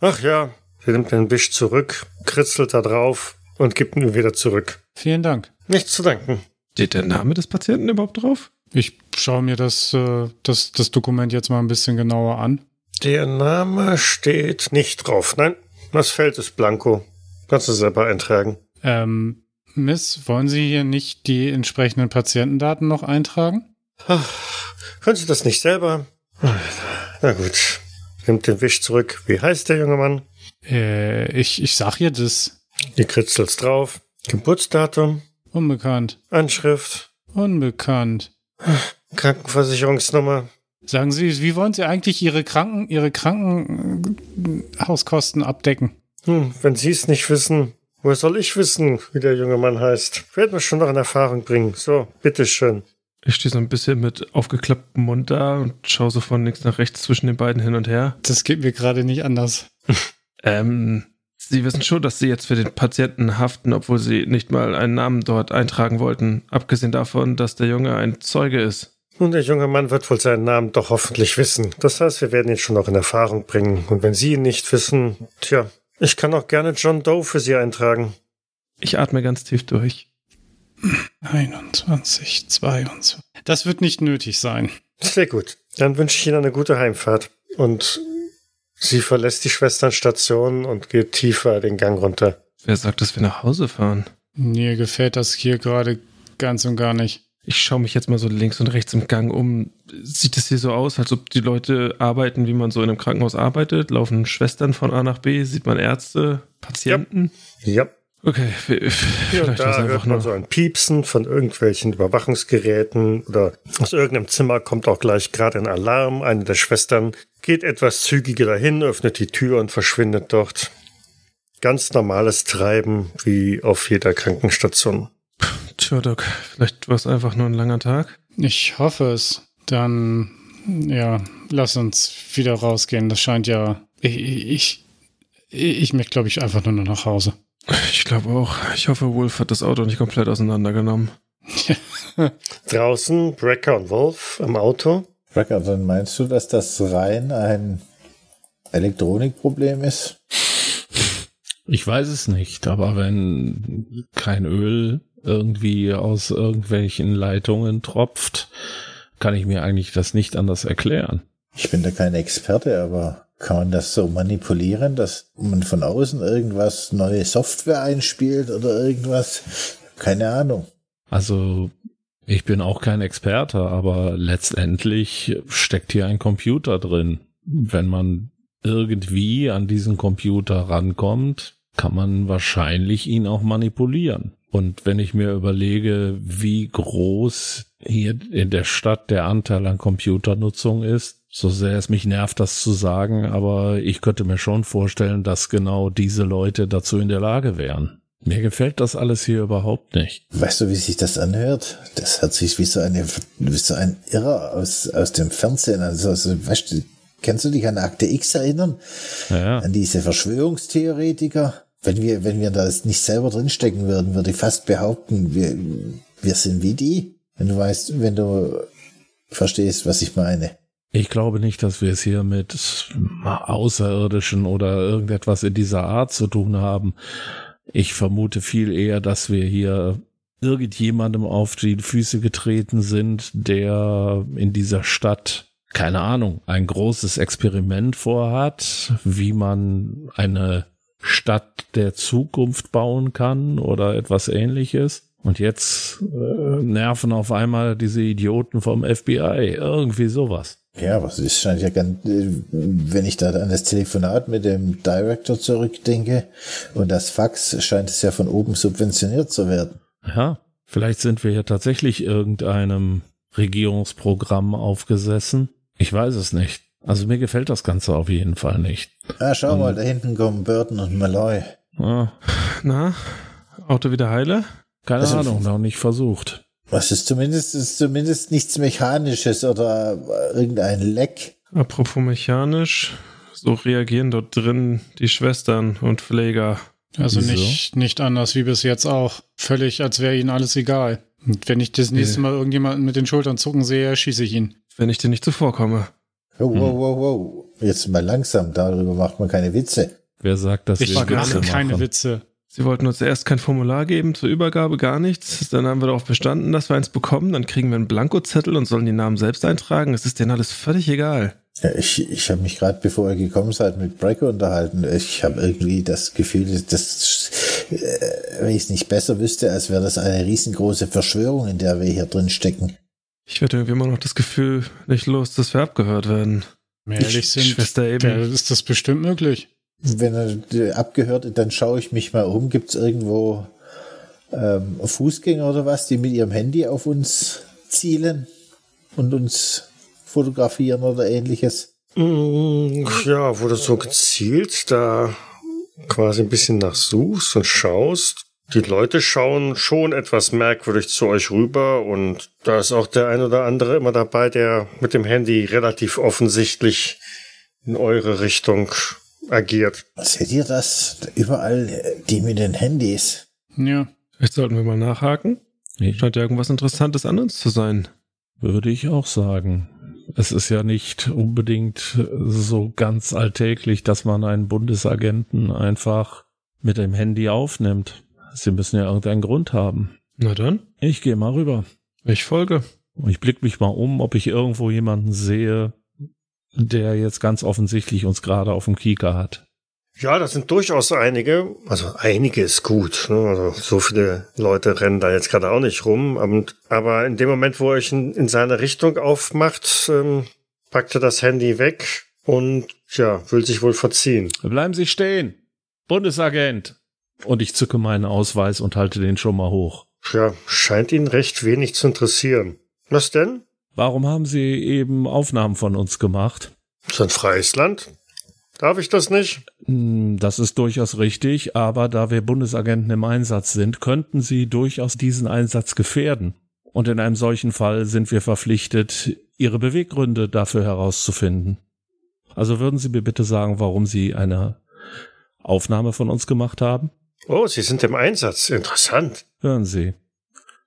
Ach ja. Sie nimmt den Wisch zurück, kritzelt da drauf und gibt ihn wieder zurück. Vielen Dank. Nichts zu danken. Steht der Name des Patienten überhaupt drauf? Ich schaue mir das, äh, das, das Dokument jetzt mal ein bisschen genauer an. Der Name steht nicht drauf. Nein, das Feld ist blanko. Kannst du selber eintragen. Ähm, Miss, wollen Sie hier nicht die entsprechenden Patientendaten noch eintragen? Ach, können Sie das nicht selber? Na gut. Nimmt den Wisch zurück. Wie heißt der junge Mann? Äh, ich, ich sag ihr das. Die kritzelt's drauf. Geburtsdatum, Unbekannt. Anschrift, Unbekannt. Krankenversicherungsnummer. Sagen Sie, wie wollen Sie eigentlich Ihre Kranken, Ihre Krankenhauskosten abdecken? Hm, wenn Sie es nicht wissen, woher soll ich wissen, wie der junge Mann heißt? Werden wir schon noch in Erfahrung bringen. So, bitteschön. Ich stehe so ein bisschen mit aufgeklapptem Mund da und schaue so von links nach rechts zwischen den beiden hin und her. Das geht mir gerade nicht anders. [laughs] Ähm, Sie wissen schon, dass Sie jetzt für den Patienten haften, obwohl Sie nicht mal einen Namen dort eintragen wollten. Abgesehen davon, dass der Junge ein Zeuge ist. Nun, der junge Mann wird wohl seinen Namen doch hoffentlich wissen. Das heißt, wir werden ihn schon noch in Erfahrung bringen. Und wenn Sie ihn nicht wissen, tja, ich kann auch gerne John Doe für Sie eintragen. Ich atme ganz tief durch. 21, 22. Das wird nicht nötig sein. Sehr gut. Dann wünsche ich Ihnen eine gute Heimfahrt. Und sie verlässt die Schwesternstation und geht tiefer den Gang runter. Wer sagt, dass wir nach Hause fahren? Mir gefällt das hier gerade ganz und gar nicht. Ich schaue mich jetzt mal so links und rechts im Gang um. Sieht es hier so aus, als ob die Leute arbeiten, wie man so in einem Krankenhaus arbeitet? Laufen Schwestern von A nach B? Sieht man Ärzte, Patienten? Ja. Okay, und war es da einfach hört man nur. so ein Piepsen von irgendwelchen Überwachungsgeräten oder aus irgendeinem Zimmer kommt auch gleich gerade ein Alarm. Eine der Schwestern geht etwas zügiger dahin, öffnet die Tür und verschwindet dort. Ganz normales Treiben wie auf jeder Krankenstation. Tja, Doc, vielleicht war es einfach nur ein langer Tag. Ich hoffe es. Dann, ja, lass uns wieder rausgehen. Das scheint ja. Ich, ich, ich möchte, glaube ich, einfach nur noch nach Hause. Ich glaube auch. Ich hoffe, Wolf hat das Auto nicht komplett auseinandergenommen. [laughs] Draußen Brecker und Wolf am Auto. Racker, dann meinst du, dass das rein ein Elektronikproblem ist? Ich weiß es nicht, aber wenn kein Öl irgendwie aus irgendwelchen Leitungen tropft, kann ich mir eigentlich das nicht anders erklären. Ich bin da kein Experte, aber kann man das so manipulieren, dass man von außen irgendwas neue Software einspielt oder irgendwas? Keine Ahnung. Also ich bin auch kein Experte, aber letztendlich steckt hier ein Computer drin. Wenn man irgendwie an diesen Computer rankommt, kann man wahrscheinlich ihn auch manipulieren. Und wenn ich mir überlege, wie groß hier in der Stadt der Anteil an Computernutzung ist, so sehr es mich nervt, das zu sagen, aber ich könnte mir schon vorstellen, dass genau diese Leute dazu in der Lage wären. Mir gefällt das alles hier überhaupt nicht. Weißt du, wie sich das anhört? Das hört sich wie so eine, wie so ein Irrer aus, aus dem Fernsehen. Also, also weißt du, kannst du dich an Akte X erinnern? Ja, An diese Verschwörungstheoretiker? Wenn wir, wenn wir da nicht selber drinstecken würden, würde ich fast behaupten, wir, wir sind wie die. Wenn du weißt, wenn du verstehst, was ich meine. Ich glaube nicht, dass wir es hier mit Außerirdischen oder irgendetwas in dieser Art zu tun haben. Ich vermute viel eher, dass wir hier irgendjemandem auf die Füße getreten sind, der in dieser Stadt, keine Ahnung, ein großes Experiment vorhat, wie man eine Stadt der Zukunft bauen kann oder etwas ähnliches. Und jetzt äh, nerven auf einmal diese Idioten vom FBI. Irgendwie sowas. Ja, was ist scheint ja ganz, äh, wenn ich da an das Telefonat mit dem Director zurückdenke und das Fax, scheint es ja von oben subventioniert zu werden. Ja, vielleicht sind wir hier tatsächlich irgendeinem Regierungsprogramm aufgesessen. Ich weiß es nicht. Also mir gefällt das Ganze auf jeden Fall nicht. Ah, schau Und- mal, da hinten kommen Burton und Malloy. Ah, Na, Auto wieder heile? keine Also- Ahnung, noch nicht versucht. Was ist zumindest, ist zumindest nichts Mechanisches oder irgendein Leck. Apropos mechanisch, so reagieren dort drin die Schwestern und Pfleger. Also Wieso? nicht, nicht anders wie bis jetzt auch. Völlig, als wäre ihnen alles egal. Und wenn ich das nächste Mal irgendjemanden mit den Schultern zucken sehe, erschieße ich ihn. Wenn ich dir nicht zuvorkomme. Wow, wow, wow, wow. Jetzt mal langsam, darüber macht man keine Witze. Wer sagt, dass Ich wir mache Witze keine machen? Witze. Sie wollten uns erst kein Formular geben zur Übergabe, gar nichts. Dann haben wir darauf bestanden, dass wir eins bekommen. Dann kriegen wir einen Blankozettel und sollen die Namen selbst eintragen. Es ist denen alles völlig egal. Ja, ich ich habe mich gerade, bevor ihr gekommen seid, mit Brecker unterhalten. Ich habe irgendwie das Gefühl, dass das, äh, wenn ich es nicht besser wüsste, als wäre das eine riesengroße Verschwörung, in der wir hier drin stecken. Ich werde irgendwie immer noch das Gefühl nicht los, dass wir abgehört werden. Ehrlich sind, Schwester eben. ist das bestimmt möglich. Wenn er äh, abgehört, dann schaue ich mich mal um. Gibt es irgendwo ähm, Fußgänger oder was, die mit ihrem Handy auf uns zielen und uns fotografieren oder ähnliches? Mm, Ja, wo du so gezielt da quasi ein bisschen nachsuchst und schaust. Die Leute schauen schon etwas merkwürdig zu euch rüber und da ist auch der ein oder andere immer dabei, der mit dem Handy relativ offensichtlich in eure Richtung agiert. Seht ihr das? Überall äh, die mit den Handys. Ja. Vielleicht sollten wir mal nachhaken. Nee, Scheint ja irgendwas Interessantes an uns zu sein. würde ich auch sagen. Es ist ja nicht unbedingt so ganz alltäglich, dass man einen Bundesagenten einfach mit dem Handy aufnimmt. Sie müssen ja irgendeinen Grund haben. Na dann, Ich gehe mal rüber. ich folge. Ich blicke mich mal um, ob ich irgendwo jemanden sehe, der jetzt ganz offensichtlich uns gerade auf dem Kieker hat. Ja, das sind durchaus einige. Also einige ist gut. Ne? Also so viele Leute rennen da jetzt gerade auch nicht rum. Und, aber in dem Moment, wo er euch in, in seine Richtung aufmacht, ähm, packt er das Handy weg und ja, will sich wohl verziehen. Bleiben Sie stehen! Bundesagent! Und ich zücke meinen Ausweis und halte den schon mal hoch. Ja, scheint ihn recht wenig zu interessieren. Was denn? Warum haben Sie eben Aufnahmen von uns gemacht? So ein freies Land. Darf ich das nicht? Hm, Das ist durchaus richtig, aber da wir Bundesagenten im Einsatz sind, könnten Sie durchaus diesen Einsatz gefährden. Und in einem solchen Fall sind wir verpflichtet, Ihre Beweggründe dafür herauszufinden. Also würden Sie mir bitte sagen, warum Sie eine Aufnahme von uns gemacht haben? Oh, Sie sind im Einsatz. Interessant. Hören Sie.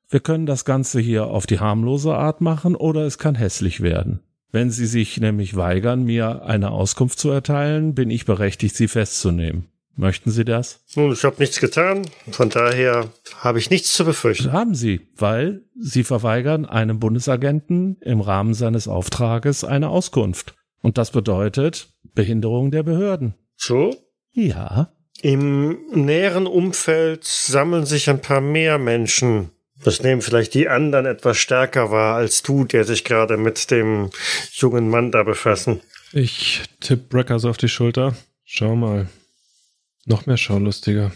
Wir können das Ganze hier auf die harmlose Art machen oder es kann hässlich werden. Wenn Sie sich nämlich weigern, mir eine Auskunft zu erteilen, bin ich berechtigt, Sie festzunehmen. Möchten Sie das? Nun, ich habe nichts getan. Von daher habe ich nichts zu befürchten. Haben Sie, weil Sie verweigern einem Bundesagenten im Rahmen seines Auftrages eine Auskunft. Und das bedeutet Behinderung der Behörden. So? Ja. Im näheren Umfeld sammeln sich ein paar mehr Menschen. Das nehmen vielleicht die anderen etwas stärker wahr als du, der sich gerade mit dem jungen Mann da befassen. Ich tipp Brecker so auf die Schulter. Schau mal. Noch mehr Schaulustiger.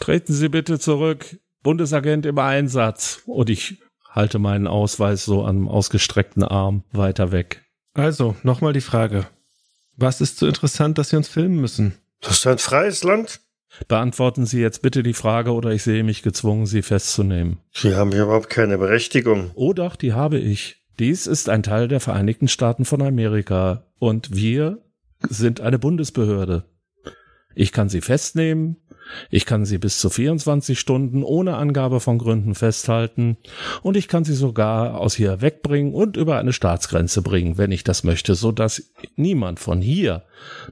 Treten Sie bitte zurück. Bundesagent im Einsatz. Und ich halte meinen Ausweis so am ausgestreckten Arm weiter weg. Also, nochmal die Frage. Was ist so interessant, dass wir uns filmen müssen? Das ist ein freies Land. Beantworten Sie jetzt bitte die Frage oder ich sehe mich gezwungen, Sie festzunehmen. Sie haben hier überhaupt keine Berechtigung. Oh doch, die habe ich. Dies ist ein Teil der Vereinigten Staaten von Amerika und wir sind eine Bundesbehörde. Ich kann Sie festnehmen, Ich kann sie bis zu 24 Stunden ohne Angabe von Gründen festhalten und ich kann sie sogar aus hier wegbringen und über eine Staatsgrenze bringen, wenn ich das möchte, so dass niemand von hier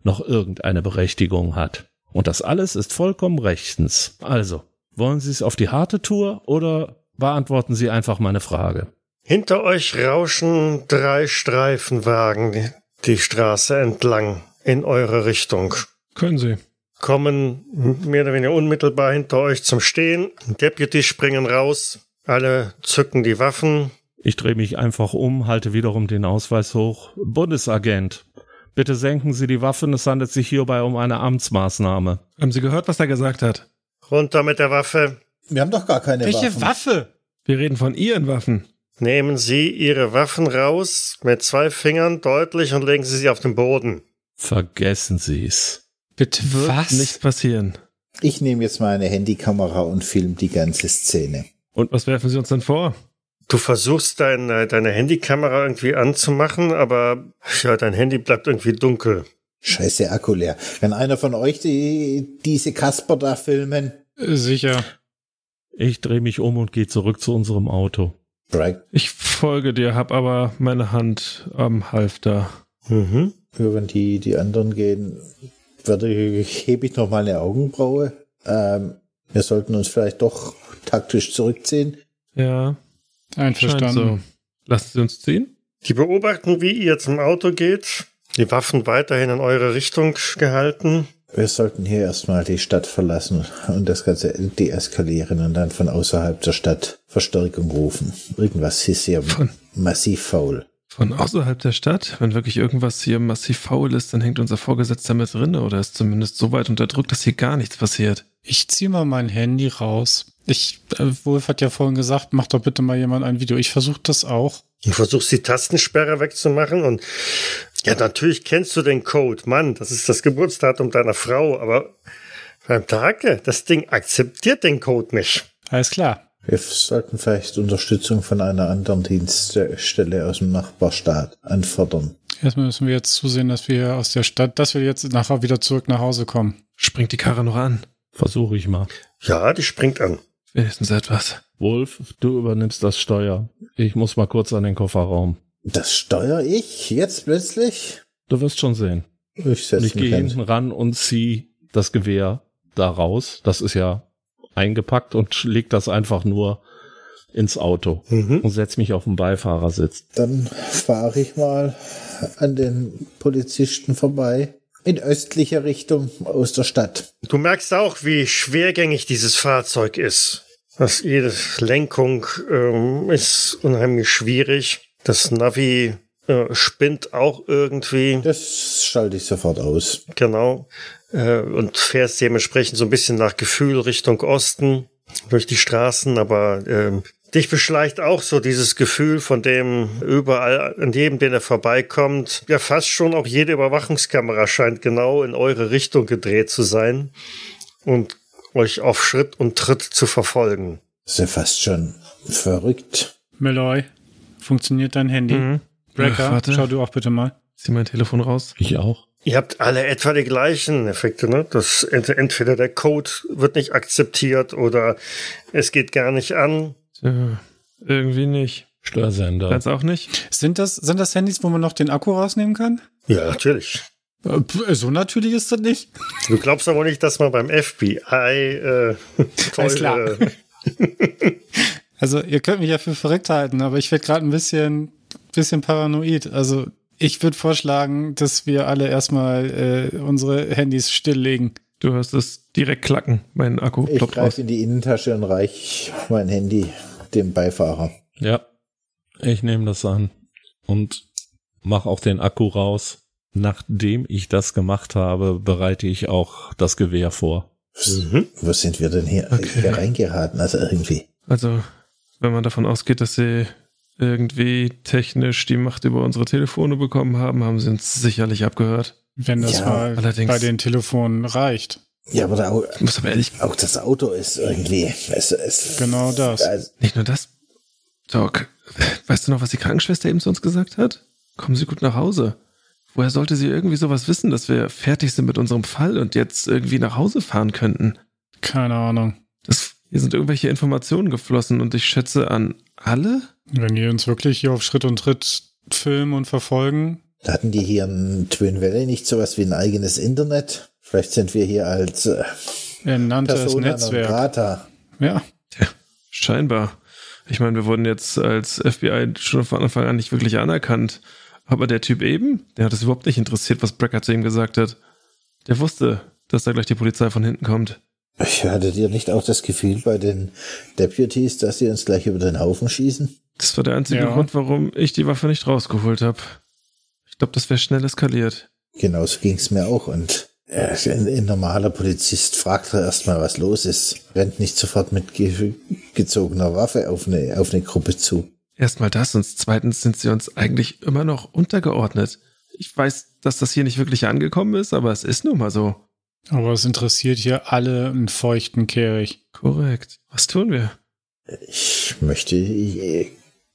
noch irgendeine Berechtigung hat. Und das alles ist vollkommen rechtens. Also, wollen Sie es auf die harte Tour oder beantworten Sie einfach meine Frage? Hinter euch rauschen drei Streifenwagen die Straße entlang in eure Richtung. Können Sie. Kommen mehr oder weniger unmittelbar hinter euch zum Stehen. Deputy springen raus. Alle zücken die Waffen. Ich drehe mich einfach um, halte wiederum den Ausweis hoch. Bundesagent, bitte senken Sie die Waffen, es handelt sich hierbei um eine Amtsmaßnahme. Haben Sie gehört, was er gesagt hat? Runter mit der Waffe. Wir haben doch gar keine Welche Waffen. Waffe? Wir reden von Ihren Waffen. Nehmen Sie Ihre Waffen raus mit zwei Fingern deutlich und legen Sie sie auf den Boden. Vergessen Sie's. Bitte Wird was? nicht passieren. Ich nehme jetzt meine Handykamera und film die ganze Szene. Und was werfen Sie uns dann vor? Du versuchst deine, deine Handykamera irgendwie anzumachen, aber ja, dein Handy bleibt irgendwie dunkel. Scheiße, Akku leer. Kann einer von euch die, diese Kasper da filmen? Äh, Sicher. Ich drehe mich um und gehe zurück zu unserem Auto. Bragg, Ich folge dir, hab aber meine Hand am Halfter. Mhm. wenn die, die anderen gehen, werde ich, hebe ich noch mal eine Augenbraue. Ähm, wir sollten uns vielleicht doch taktisch zurückziehen. Ja, scheint so. Einverstanden. Lassen Sie uns ziehen? Die beobachten, wie ihr zum Auto geht. Die Waffen weiterhin in eure Richtung gehalten. Wir sollten hier erstmal die Stadt verlassen und das Ganze deeskalieren und dann von außerhalb der Stadt Verstärkung rufen. Irgendwas ist hier Von- massiv faul. Von außerhalb der Stadt? Wenn wirklich irgendwas hier massiv faul ist, dann hängt unser Vorgesetzter mit drin oder ist zumindest so weit unterdrückt, dass hier gar nichts passiert. Ich ziehe mal mein Handy raus. Ich, äh, Wolf hat ja vorhin gesagt, mach doch bitte mal jemand ein Video. Ich versuche das auch. Du versuchst die Tastensperre wegzumachen und ja, natürlich kennst du den Code. Mann, das ist das Geburtsdatum deiner Frau, aber beim Tage, das Ding akzeptiert den Code nicht. Alles klar. Wir sollten vielleicht Unterstützung von einer anderen Dienststelle aus dem Nachbarstaat anfordern. Erstmal müssen wir jetzt zusehen, dass wir aus der Stadt, dass wir jetzt nachher wieder zurück nach Hause kommen. Springt die Karre noch an? Versuche ich mal. Ja, die springt an. Wenigstens etwas. Wolf, du übernimmst das Steuer. Ich muss mal kurz an den Kofferraum. Das steuere ich jetzt plötzlich? Du wirst schon sehen. Ich Ich gehe hin. hinten ran und zieh das Gewehr da raus. Das ist ja eingepackt und leg das einfach nur ins Auto Mhm. und setz mich auf den Beifahrersitz. Dann fahre ich mal an den Polizisten vorbei. In östlicher Richtung aus der Stadt. Du merkst auch, wie schwergängig dieses Fahrzeug ist. Das jede Lenkung ähm, ist unheimlich schwierig. Das Navi äh, spinnt auch irgendwie. Das schalte ich sofort aus. Genau. Äh, und fährst dementsprechend so ein bisschen nach Gefühl Richtung Osten durch die Straßen, aber ähm, dich beschleicht auch so dieses Gefühl, von dem überall, an jedem, den er vorbeikommt, ja fast schon auch jede Überwachungskamera scheint genau in eure Richtung gedreht zu sein und euch auf Schritt und Tritt zu verfolgen. Das ist ja fast schon verrückt. Malloy, funktioniert dein Handy? Mhm. Breaker, Ach, schau du auch bitte mal. Zieh mein Telefon raus. Ich auch. Ihr habt alle etwa die gleichen Effekte, ne? Das ent entweder der Code wird nicht akzeptiert oder es geht gar nicht an. Tja, irgendwie nicht. Störsender. Ganz auch nicht. Sind das, sind das Handys, wo man noch den Akku rausnehmen kann? Ja, natürlich. Äh, So natürlich ist das nicht. Du glaubst aber nicht, dass man beim FBI äh, [laughs] Alles klar. äh, [laughs] Also ihr könnt mich ja für verrückt halten, aber ich werde gerade ein bisschen, bisschen paranoid. Also ich würde vorschlagen, dass wir alle erstmal äh, unsere Handys stilllegen. Du hörst es direkt klacken. Mein Akku Ich ploppt greife raus. in die Innentasche und reich mein Handy dem Beifahrer. Ja, ich nehme das an und mach auch den Akku raus. Nachdem ich das gemacht habe, bereite ich auch das Gewehr vor. mhm. Wo sind wir denn hier, Okay. hier reingeraten? Also irgendwie. Also, wenn man davon ausgeht, dass sie irgendwie technisch die Macht über unsere Telefone bekommen haben, haben sie uns sicherlich abgehört. Wenn das Ja, mal allerdings- bei den Telefonen reicht. Ja, aber da, muss aber ehrlich, auch das Auto ist irgendwie. Es, es, Genau das. Also, nicht nur das. Doc, weißt du noch, was die Krankenschwester eben zu uns gesagt hat? Kommen Sie gut nach Hause. Woher sollte sie irgendwie sowas wissen, dass wir fertig sind mit unserem Fall und jetzt irgendwie nach Hause fahren könnten? Keine Ahnung. Das, hier sind irgendwelche Informationen geflossen und ich schätze an alle? Wenn die uns wirklich hier auf Schritt und Tritt filmen und verfolgen. Hatten die hier in Twin Valley nicht sowas wie ein eigenes Internet? Vielleicht sind wir hier als äh, Ernanntes Persona non Netzwerk. grata. Ja. Scheinbar. Ich meine, wir wurden jetzt als FBI schon von Anfang an nicht wirklich anerkannt. Aber der Typ eben, der hat es überhaupt nicht interessiert, was Brackett zu ihm gesagt hat. Der wusste, dass da gleich die Polizei von hinten kommt. Ich hatte dir nicht auch das Gefühl bei den Deputies, dass sie uns gleich über den Haufen schießen? Das war der einzige Ja. Grund, warum ich die Waffe nicht rausgeholt habe. Ich glaube, das wäre schnell eskaliert. Genauso ging's mir auch. Und äh, ein, ein normaler Polizist fragt doch erstmal, was los ist. Rennt nicht sofort mit ge gezogener Waffe auf eine, auf eine Gruppe zu. Erstmal das und zweitens sind sie uns eigentlich immer noch untergeordnet. Ich weiß, dass das hier nicht wirklich angekommen ist, aber es ist nun mal so. Aber es interessiert hier alle einen feuchten Kehricht. Korrekt. Was tun wir? Ich möchte,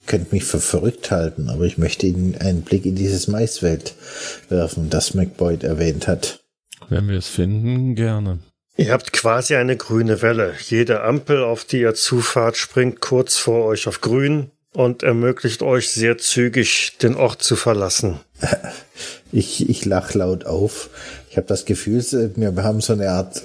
könnt mich für verrückt halten, aber ich möchte Ihnen einen Blick in dieses Maisfeld werfen, das McBoyd erwähnt hat. Wenn wir es finden, gerne. Ihr habt quasi eine grüne Welle. Jede Ampel, auf die ihr zufahrt, springt kurz vor euch auf grün und ermöglicht euch sehr zügig, den Ort zu verlassen. [laughs] Ich, ich lach laut auf. Ich habe das Gefühl, wir haben so eine Art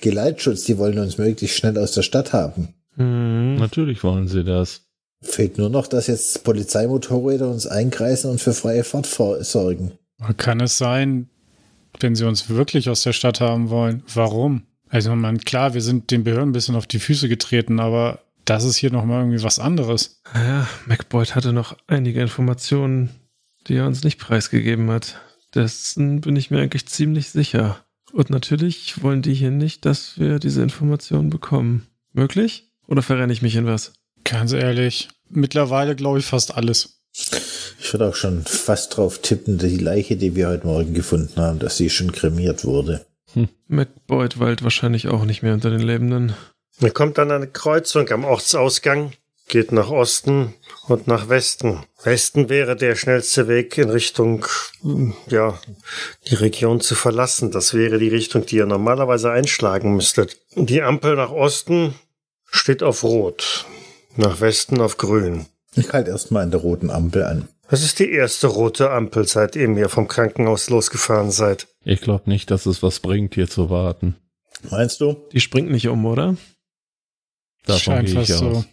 Geleitschutz. Die wollen uns möglichst schnell aus der Stadt haben. Hm. Natürlich wollen sie das. Fehlt nur noch, dass jetzt Polizeimotorräder uns einkreisen und für freie Fahrt sorgen. Kann es sein, wenn sie uns wirklich aus der Stadt haben wollen? Warum? Also, man, klar, wir sind den Behörden ein bisschen auf die Füße getreten, aber das ist hier nochmal irgendwie was anderes. Ja, McBoyd hatte noch einige Informationen, die er uns nicht preisgegeben hat. Dessen bin ich mir eigentlich ziemlich sicher. Und natürlich wollen die hier nicht, dass wir diese Informationen bekommen. Möglich? Oder verrenne ich mich in was? Ganz ehrlich, mittlerweile glaube ich fast alles. Ich würde auch schon fast drauf tippen, die Leiche, die wir heute Morgen gefunden haben, dass sie schon kremiert wurde. McBoyd weilt wahrscheinlich auch nicht mehr unter den Lebenden. Ihr kommt an eine Kreuzung am Ortsausgang, geht nach Osten und nach Westen. Westen wäre der schnellste Weg in Richtung, hm, ja, die Region zu verlassen. Das wäre die Richtung, die ihr normalerweise einschlagen müsstet. Die Ampel nach Osten steht auf Rot, nach Westen auf Grün. Ich halte erstmal an der roten Ampel an. Das ist die erste rote Ampel, seitdem ihr vom Krankenhaus losgefahren seid. Ich glaube nicht, dass es was bringt, hier zu warten. Meinst du? Die springt nicht um, oder? Davon Scheint gehe ich fast aus. so.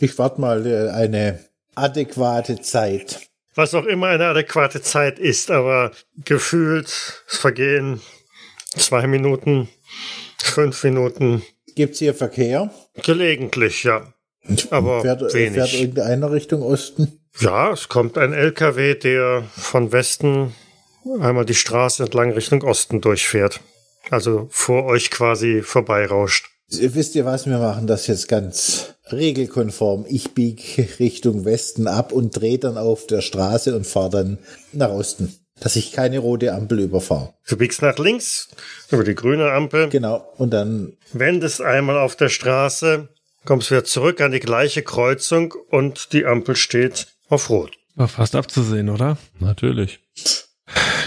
Ich warte mal äh, eine adäquate Zeit. Was auch immer eine adäquate Zeit ist, aber gefühlt es vergehen zwei Minuten, fünf Minuten, Gibt's hier Verkehr? gelegentlich, ja. Aber fährt, wenig. fährt irgendeiner Richtung Osten? Ja, es kommt ein LKW, der von Westen einmal die Straße entlang Richtung Osten durchfährt. Also vor euch quasi vorbeirauscht. Wisst ihr was, wir machen das jetzt ganz regelkonform. Ich biege Richtung Westen ab und drehe dann auf der Straße und fahre dann nach Osten. Dass ich keine rote Ampel überfahre. Du biegst nach links über die grüne Ampel, Genau. Und dann, wendest einmal auf der Straße, kommst wieder zurück an die gleiche Kreuzung und die Ampel steht auf Rot. War fast abzusehen, oder? Natürlich.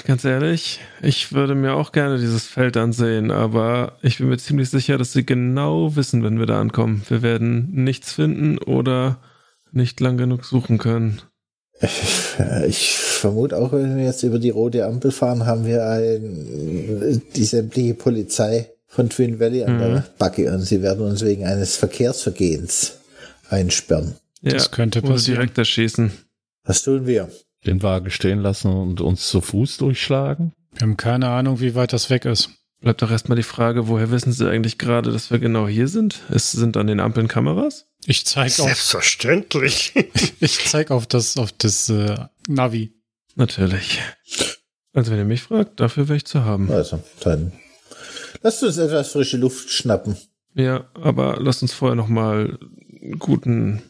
Ganz ehrlich, ich würde mir auch gerne dieses Feld ansehen, aber ich bin mir ziemlich sicher, dass sie genau wissen, wenn wir da ankommen. Wir werden nichts finden oder nicht lang genug suchen können. äh, [laughs] ich vermute auch, wenn wir jetzt über die rote Ampel fahren, haben wir ein, die sämtliche Polizei von Twin Valley an der Backe und sie werden uns wegen eines Verkehrsvergehens einsperren. Das könnte oder passieren. direkt erschießen. Was tun wir? Den Wagen stehen lassen und uns zu Fuß durchschlagen? Wir haben keine Ahnung, wie weit das weg ist. Bleibt doch erstmal die Frage, woher wissen sie eigentlich gerade, dass wir genau hier sind? Es sind an den Ampeln Kameras? Ich zeig auf, Selbstverständlich. [laughs] ich zeig auf das, auf das äh, Navi. Natürlich. Also wenn ihr mich fragt, dafür wäre ich zu haben. Also, dann lasst uns etwas frische Luft schnappen. Ja, aber lasst uns vorher nochmal einen guten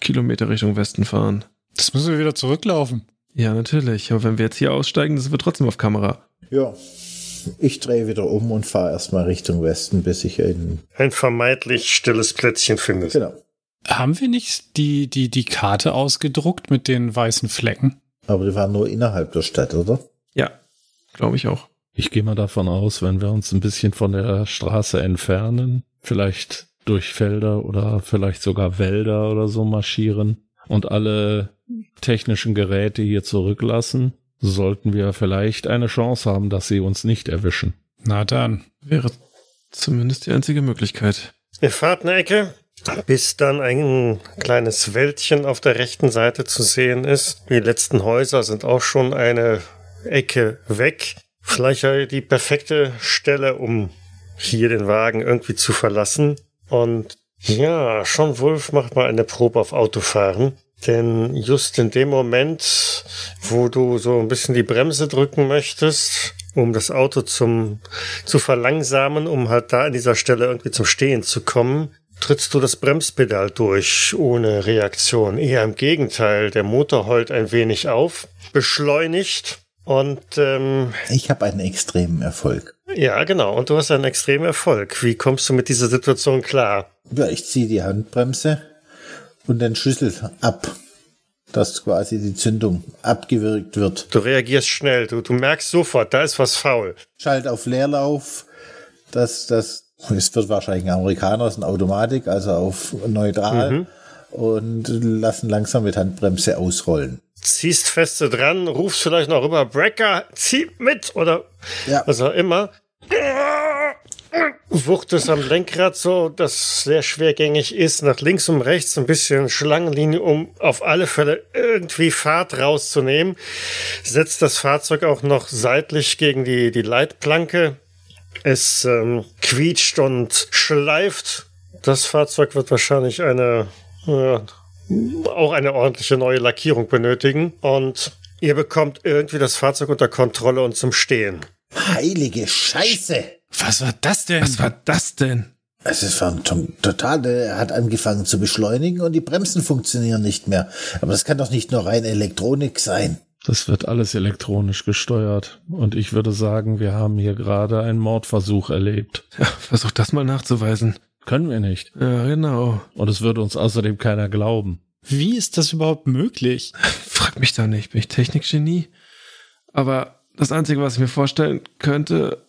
Kilometer Richtung Westen fahren. Das müssen wir wieder zurücklaufen. Ja, natürlich. Aber wenn wir jetzt hier aussteigen, das wird trotzdem auf Kamera. Ja, ich drehe wieder um und fahre erstmal Richtung Westen, bis ich in. Ein vermeintlich stilles Plätzchen findet. Genau. Haben wir nicht die, die, die Karte ausgedruckt mit den weißen Flecken? Aber die waren nur innerhalb der Stadt, oder? Ja, glaube ich auch. Ich gehe mal davon aus, wenn wir uns ein bisschen von der Straße entfernen, vielleicht durch Felder oder vielleicht sogar Wälder oder so marschieren und alle technischen Geräte hier zurücklassen, sollten wir vielleicht eine Chance haben, dass sie uns nicht erwischen. Na dann. Wäre zumindest die einzige Möglichkeit. Ihr fahrt eine Ecke, bis dann ein kleines Wäldchen auf der rechten Seite zu sehen ist. Die letzten Häuser sind auch schon eine Ecke weg. Vielleicht die perfekte Stelle, um hier den Wagen irgendwie zu verlassen. Und ja, Sean Wolf macht mal eine Probe auf Autofahren. Denn just in dem Moment, wo du so ein bisschen die Bremse drücken möchtest, um das Auto zum, zu verlangsamen, um halt da an dieser Stelle irgendwie zum Stehen zu kommen, trittst du das Bremspedal durch ohne Reaktion. Eher im Gegenteil, der Motor heult ein wenig auf, beschleunigt und ähm, ich habe einen extremen Erfolg. Ja, genau. Und du hast einen extremen Erfolg. Wie kommst du mit dieser Situation klar? Ja, ich ziehe die Handbremse und den Schlüssel ab, dass quasi die Zündung abgewirkt wird. Du reagierst schnell. Du, du merkst sofort, da ist was faul. Schalt auf Leerlauf, dass das es wird wahrscheinlich ein Amerikaner, ist eine Automatik, also auf neutral mhm. und lassen langsam mit Handbremse ausrollen. Ziehst feste dran, rufst vielleicht noch rüber, Brecker, zieh mit oder ja. was auch immer. Wuchtest am Lenkrad so, das sehr schwergängig ist, nach links und rechts ein bisschen Schlangenlinie, um auf alle Fälle irgendwie Fahrt rauszunehmen. Setzt das Fahrzeug auch noch seitlich gegen die, die Leitplanke, es ähm, quietscht und schleift. Das Fahrzeug wird wahrscheinlich eine, äh, auch eine ordentliche neue Lackierung benötigen. Und ihr bekommt irgendwie das Fahrzeug unter Kontrolle und zum Stehen. Heilige Scheiße! Was war das denn? Was war das denn? Es war total, er hat angefangen zu beschleunigen und die Bremsen funktionieren nicht mehr. Aber das kann doch nicht nur rein Elektronik sein. Das wird alles elektronisch gesteuert. Und ich würde sagen, wir haben hier gerade einen Mordversuch erlebt. Ja, versuch das mal nachzuweisen. Können wir nicht. Ja, genau. Und es würde uns außerdem keiner glauben. Wie ist das überhaupt möglich? [laughs] Frag mich da nicht. Bin ich Technikgenie? Aber das Einzige, was ich mir vorstellen könnte,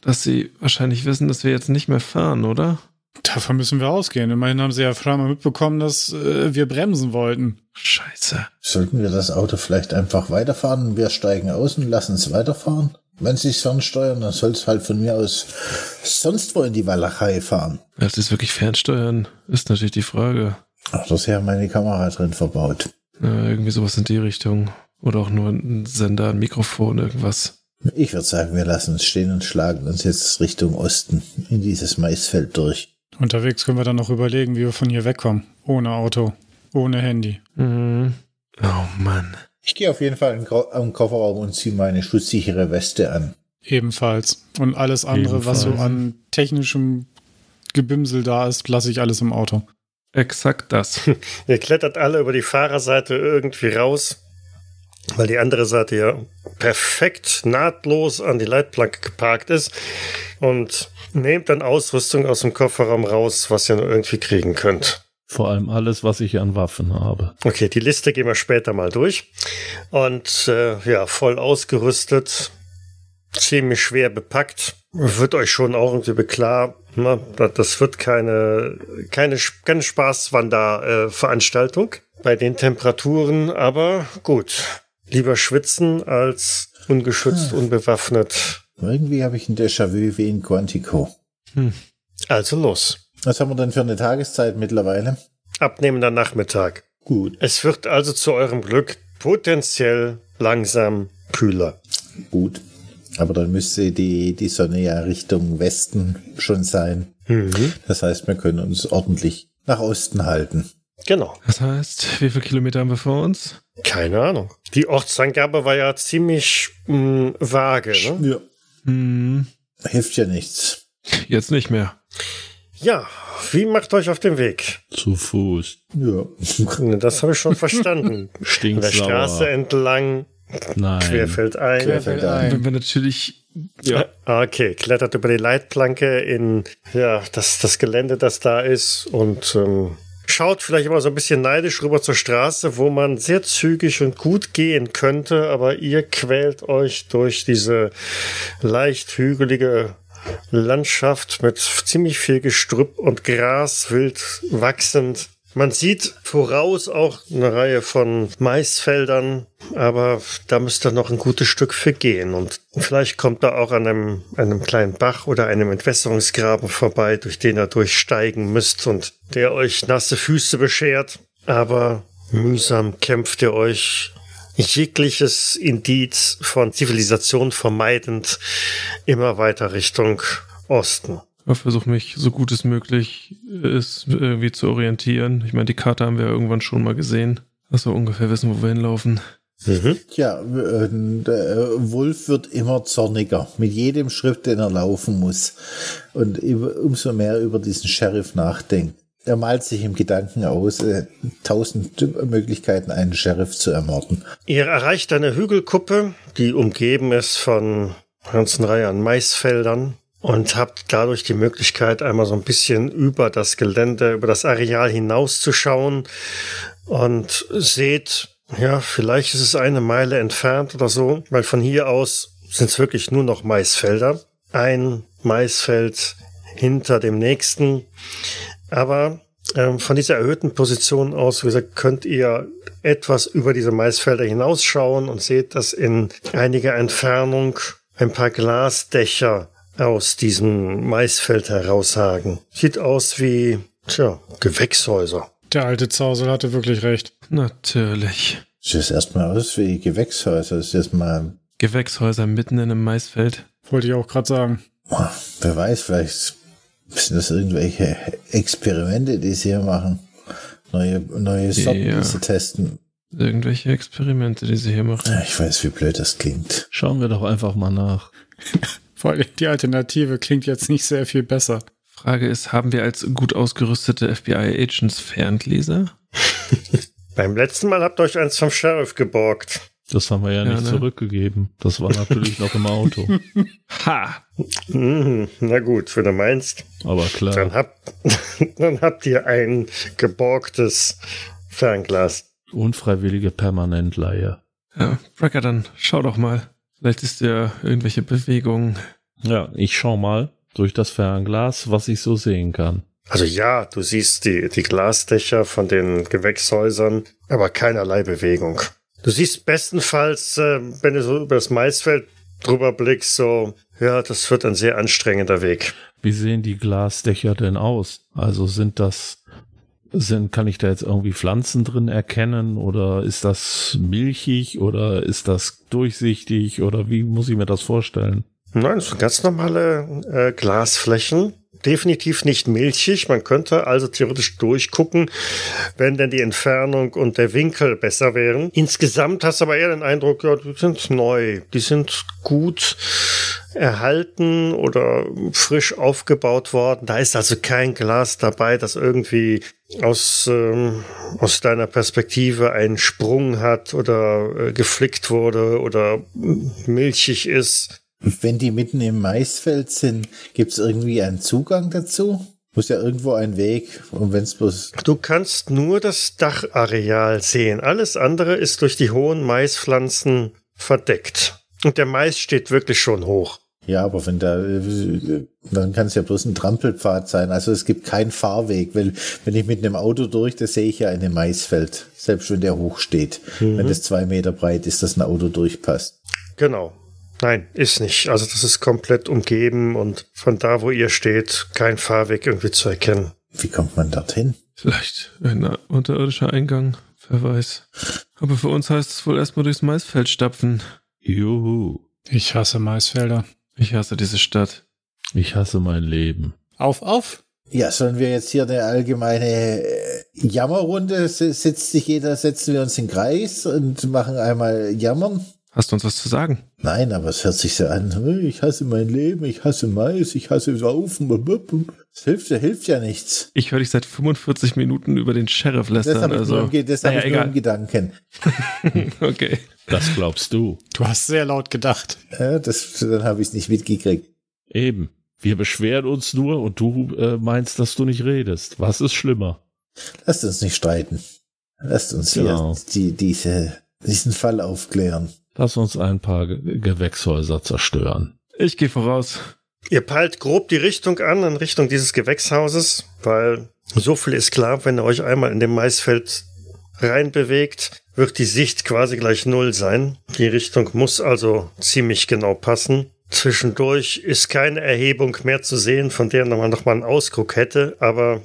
dass sie wahrscheinlich wissen, dass wir jetzt nicht mehr fahren, oder? Davon müssen wir ausgehen. Immerhin haben sie ja früher mal mitbekommen, dass äh, wir bremsen wollten. Scheiße. Sollten wir das Auto vielleicht einfach weiterfahren? Wir steigen aus und lassen es weiterfahren? Wenn sie es fernsteuern, dann soll es halt von mir aus sonst wo in die Walachei fahren. Ja, das ist wirklich fernsteuern, ist natürlich die Frage. Ach, das haben meine Kamera drin verbaut. Ja, irgendwie sowas in die Richtung. Oder auch nur ein Sender, ein Mikrofon, irgendwas. Ich würde sagen, wir lassen uns stehen und schlagen uns jetzt Richtung Osten in dieses Maisfeld durch. Unterwegs können wir dann noch überlegen, wie wir von hier wegkommen. Ohne Auto, ohne Handy. Mhm. Oh Mann. Ich gehe auf jeden Fall in den Kofferraum und ziehe meine schutzsichere Weste an. Ebenfalls. Und alles andere, Ebenfalls. was so an technischem Gebimsel da ist, lasse ich alles im Auto. Exakt das. [laughs] Ihr klettert alle über die Fahrerseite irgendwie raus, weil die andere Seite ja perfekt nahtlos an die Leitplanke geparkt ist. Und Nehmt dann Ausrüstung aus dem Kofferraum raus, was ihr nur irgendwie kriegen könnt. Vor allem alles, was ich an Waffen habe. Okay, die Liste gehen wir später mal durch. Und äh, ja, voll ausgerüstet, ziemlich schwer bepackt. Wird euch schon auch irgendwie klar, ne? das wird keine, keine, keine Spaßwander-Veranstaltung bei den Temperaturen, aber gut. Lieber schwitzen als ungeschützt, hm. unbewaffnet irgendwie habe ich ein Déjà-vu wie in Quantico. Hm. Also los. Was haben wir denn für eine Tageszeit mittlerweile? Abnehmender Nachmittag. Gut. Es wird also zu eurem Glück potenziell langsam kühler. Gut. Aber dann müsste die, die Sonne ja Richtung Westen schon sein. Mhm. Das heißt, wir können uns ordentlich nach Osten halten. Genau. Das heißt, wie viele Kilometer haben wir vor uns? Keine Ahnung. Die Ortsangabe war ja ziemlich mh, hm, vage, ne? Ja. Hm. Hilft ja nichts. Jetzt nicht mehr. Ja, wie macht euch auf den Weg? Zu Fuß. Ja. [laughs] Das habe ich schon verstanden. Stinkt der Straße entlang. Nein. Querfeldein. Querfeldein. Wenn wir natürlich. Ja. Ah, okay, klettert über die Leitplanke in ja, das, das Gelände, das da ist und ähm, schaut vielleicht immer so ein bisschen neidisch rüber zur Straße, wo man sehr zügig und gut gehen könnte, aber ihr quält euch durch diese leicht hügelige Landschaft mit ziemlich viel Gestrüpp und Gras wild wachsend. Man sieht voraus auch eine Reihe von Maisfeldern, aber da müsste noch ein gutes Stück für gehen. Und vielleicht kommt er auch an einem, einem kleinen Bach oder einem Entwässerungsgraben vorbei, durch den er durchsteigen müsst und der euch nasse Füße beschert. Aber mühsam kämpft ihr euch jegliches Indiz von Zivilisation vermeidend immer weiter Richtung Osten. Ich versuche mich so gut es möglich ist irgendwie zu orientieren. Ich meine, die Karte haben wir irgendwann schon mal gesehen, dass wir ungefähr wissen, wo wir hinlaufen. Mhm. Ja, äh, der Wolf wird immer zorniger mit jedem Schritt, den er laufen muss und umso mehr über diesen Sheriff nachdenkt. Er malt sich im Gedanken aus, äh, tausend Möglichkeiten, einen Sheriff zu ermorden. Ihr erreicht eine Hügelkuppe, die umgeben ist von einer ganzen Reihe an Maisfeldern und habt dadurch die Möglichkeit, einmal so ein bisschen über das Gelände, über das Areal hinauszuschauen und seht, ja, vielleicht ist es eine Meile entfernt oder so, weil von hier aus sind es wirklich nur noch Maisfelder. Ein Maisfeld hinter dem nächsten. Aber ähm, von dieser erhöhten Position aus, wie gesagt, könnt ihr etwas über diese Maisfelder hinausschauen und seht, dass in einiger Entfernung ein paar Glasdächer aus diesem Maisfeld heraushagen. Sieht aus wie, tja, Gewächshäuser. Der alte Zausel hatte wirklich recht. Natürlich. Sieht erstmal aus wie Gewächshäuser. Das ist erstmal. Gewächshäuser mitten in einem Maisfeld. Wollte ich auch gerade sagen. Wer weiß, vielleicht sind das irgendwelche Experimente, die sie hier machen? Neue, neue Sorten, ja. die sie testen. Irgendwelche Experimente, die sie hier machen. Ich weiß, wie blöd das klingt. Schauen wir doch einfach mal nach. [laughs] Vor allem die Alternative klingt jetzt nicht sehr viel besser. Frage ist, haben wir als gut ausgerüstete FBI-Agents Ferngläser? [laughs] Beim letzten Mal habt ihr euch eins vom Sheriff geborgt. Das haben wir ja, ja nicht ne? zurückgegeben. Das war natürlich noch im Auto. [laughs] Ha! Mhm, na gut, wenn du meinst. Aber klar. Dann habt, [laughs] dann habt ihr ein geborgtes Fernglas. Unfreiwillige Permanentleihe. Ja, Bracker, dann schau doch mal. Vielleicht ist ja irgendwelche Bewegung. Ja, ich schau mal durch das Fernglas, was ich so sehen kann. Also ja, du siehst die, die Glasdächer von den Gewächshäusern, aber keinerlei Bewegung. Du siehst bestenfalls, äh, wenn du so über das Maisfeld drüber blickst, so, ja, das wird ein sehr anstrengender Weg. Wie sehen die Glasdächer denn aus? Also sind das, sind, kann ich da jetzt irgendwie Pflanzen drin erkennen oder ist das milchig oder ist das durchsichtig oder wie muss ich mir das vorstellen? Nein, das sind ganz normale äh, Glasflächen definitiv nicht milchig. Man könnte also theoretisch durchgucken, wenn denn die Entfernung und der Winkel besser wären. Insgesamt hast du aber eher den Eindruck, ja, die sind neu, die sind gut erhalten oder frisch aufgebaut worden. Da ist also kein Glas dabei, das irgendwie aus, ähm, aus deiner Perspektive einen Sprung hat oder äh, geflickt wurde oder milchig ist. Wenn die mitten im Maisfeld sind, gibt es irgendwie einen Zugang dazu? Muss ja irgendwo ein Weg, und wenn es bloß. Du kannst nur das Dachareal sehen. Alles andere ist durch die hohen Maispflanzen verdeckt. Und der Mais steht wirklich schon hoch. Ja, aber wenn da, dann kann es ja bloß ein Trampelpfad sein. Also es gibt keinen Fahrweg, weil wenn ich mit einem Auto durch, da sehe ich ja eine Maisfeld, selbst wenn der hoch steht. Mhm. Wenn das zwei Meter breit ist, dass ein Auto durchpasst. Genau. Nein, ist nicht. Also das ist komplett umgeben und von da, wo ihr steht, kein Fahrweg irgendwie zu erkennen. Wie kommt man dorthin? Vielleicht ein unterirdischer Eingang, wer weiß. Aber für uns heißt es wohl erstmal durchs Maisfeld stapfen. Juhu. Ich hasse Maisfelder. Ich hasse diese Stadt. Ich hasse mein Leben. Auf, auf! Ja, sollen wir jetzt hier eine allgemeine äh, Jammerrunde? Sitzt sich jeder, setzen wir uns in Kreis und machen einmal Jammern? Hast du uns was zu sagen? Nein, aber es hört sich so an. Ich hasse mein Leben, ich hasse Mais, ich hasse Saufen. Das hilft, das hilft ja nichts. Ich höre dich seit 45 Minuten über den Sheriff lästern. Das habe ich, also. nur, das hab naja, ich nur im Gedanken. [laughs] okay. Das glaubst du. Du hast sehr laut gedacht. Ja, das, dann habe ich es nicht mitgekriegt. Eben. Wir beschweren uns nur und du äh, meinst, dass du nicht redest. Was ist schlimmer? Lasst uns nicht streiten. Lasst uns Genau. hier die, diese, diesen Fall aufklären. Lass uns ein paar Ge- Gewächshäuser zerstören. Ich gehe voraus. Ihr peilt grob die Richtung an, in Richtung dieses Gewächshauses, weil so viel ist klar, wenn ihr euch einmal in dem Maisfeld reinbewegt, wird die Sicht quasi gleich null sein. Die Richtung muss also ziemlich genau passen. Zwischendurch ist keine Erhebung mehr zu sehen, von der man noch mal einen Ausguck hätte, aber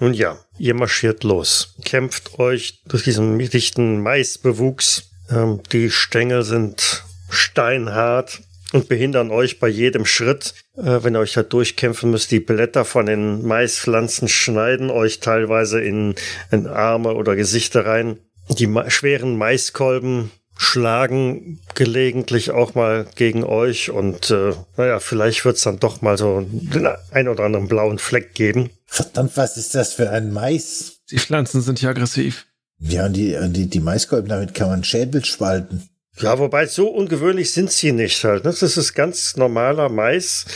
nun ja, ihr marschiert los, kämpft euch durch diesen dichten Maisbewuchs. Ähm, die Stängel sind steinhart und behindern euch bei jedem Schritt. Äh, wenn ihr euch da durchkämpfen müsst, die Blätter von den Maispflanzen schneiden euch teilweise in, in Arme oder Gesichter rein. Die ma schweren Maiskolben schlagen gelegentlich auch mal gegen euch und äh, naja, vielleicht wird es dann doch mal so den ein oder anderen blauen Fleck geben. Verdammt, was ist das für ein Mais? Die Pflanzen sind hier aggressiv. Ja, die, die, die Maiskolben, damit kann man Schädel spalten. Ja, wobei so ungewöhnlich sind sie nicht halt. ne? Das ist ganz normaler Mais.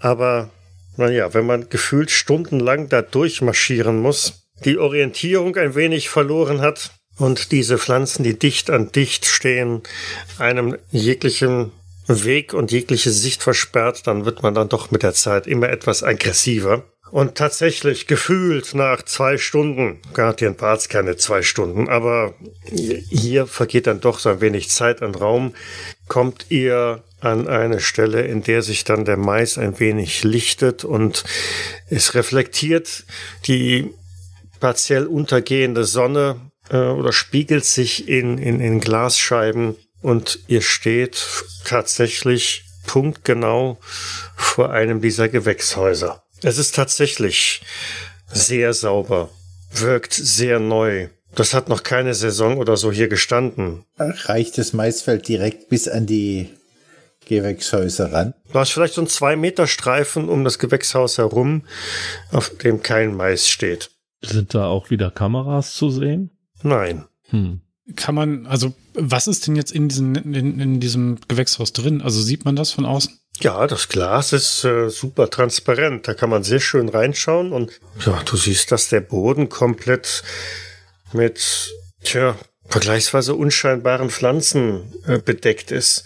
Aber naja, wenn man gefühlt stundenlang da durchmarschieren muss, die Orientierung ein wenig verloren hat und diese Pflanzen, die dicht an dicht stehen, einem jeglichen Weg und jegliche Sicht versperrt, dann wird man dann doch mit der Zeit immer etwas aggressiver. Und tatsächlich gefühlt nach zwei Stunden, garantieren Parts keine zwei Stunden, aber hier vergeht dann doch so ein wenig Zeit und Raum, kommt ihr an eine Stelle, in der sich dann der Mais ein wenig lichtet und es reflektiert die partiell untergehende Sonne äh, oder spiegelt sich in, in, in Glasscheiben und ihr steht tatsächlich punktgenau vor einem dieser Gewächshäuser. Es ist tatsächlich sehr sauber, wirkt sehr neu. Das hat noch keine Saison oder so hier gestanden. Reicht das Maisfeld direkt bis an die Gewächshäuser ran? Du hast vielleicht so einen zwei Meter Streifen um das Gewächshaus herum, auf dem kein Mais steht. Sind da auch wieder Kameras zu sehen? Nein. Hm. Kann man, also was ist denn jetzt in, diesen, in, in diesem Gewächshaus drin? Also sieht man das von außen? Ja, das Glas ist äh, super transparent. Da kann man sehr schön reinschauen und ja, du siehst, dass der Boden komplett mit, tja, vergleichsweise unscheinbaren Pflanzen äh, bedeckt ist.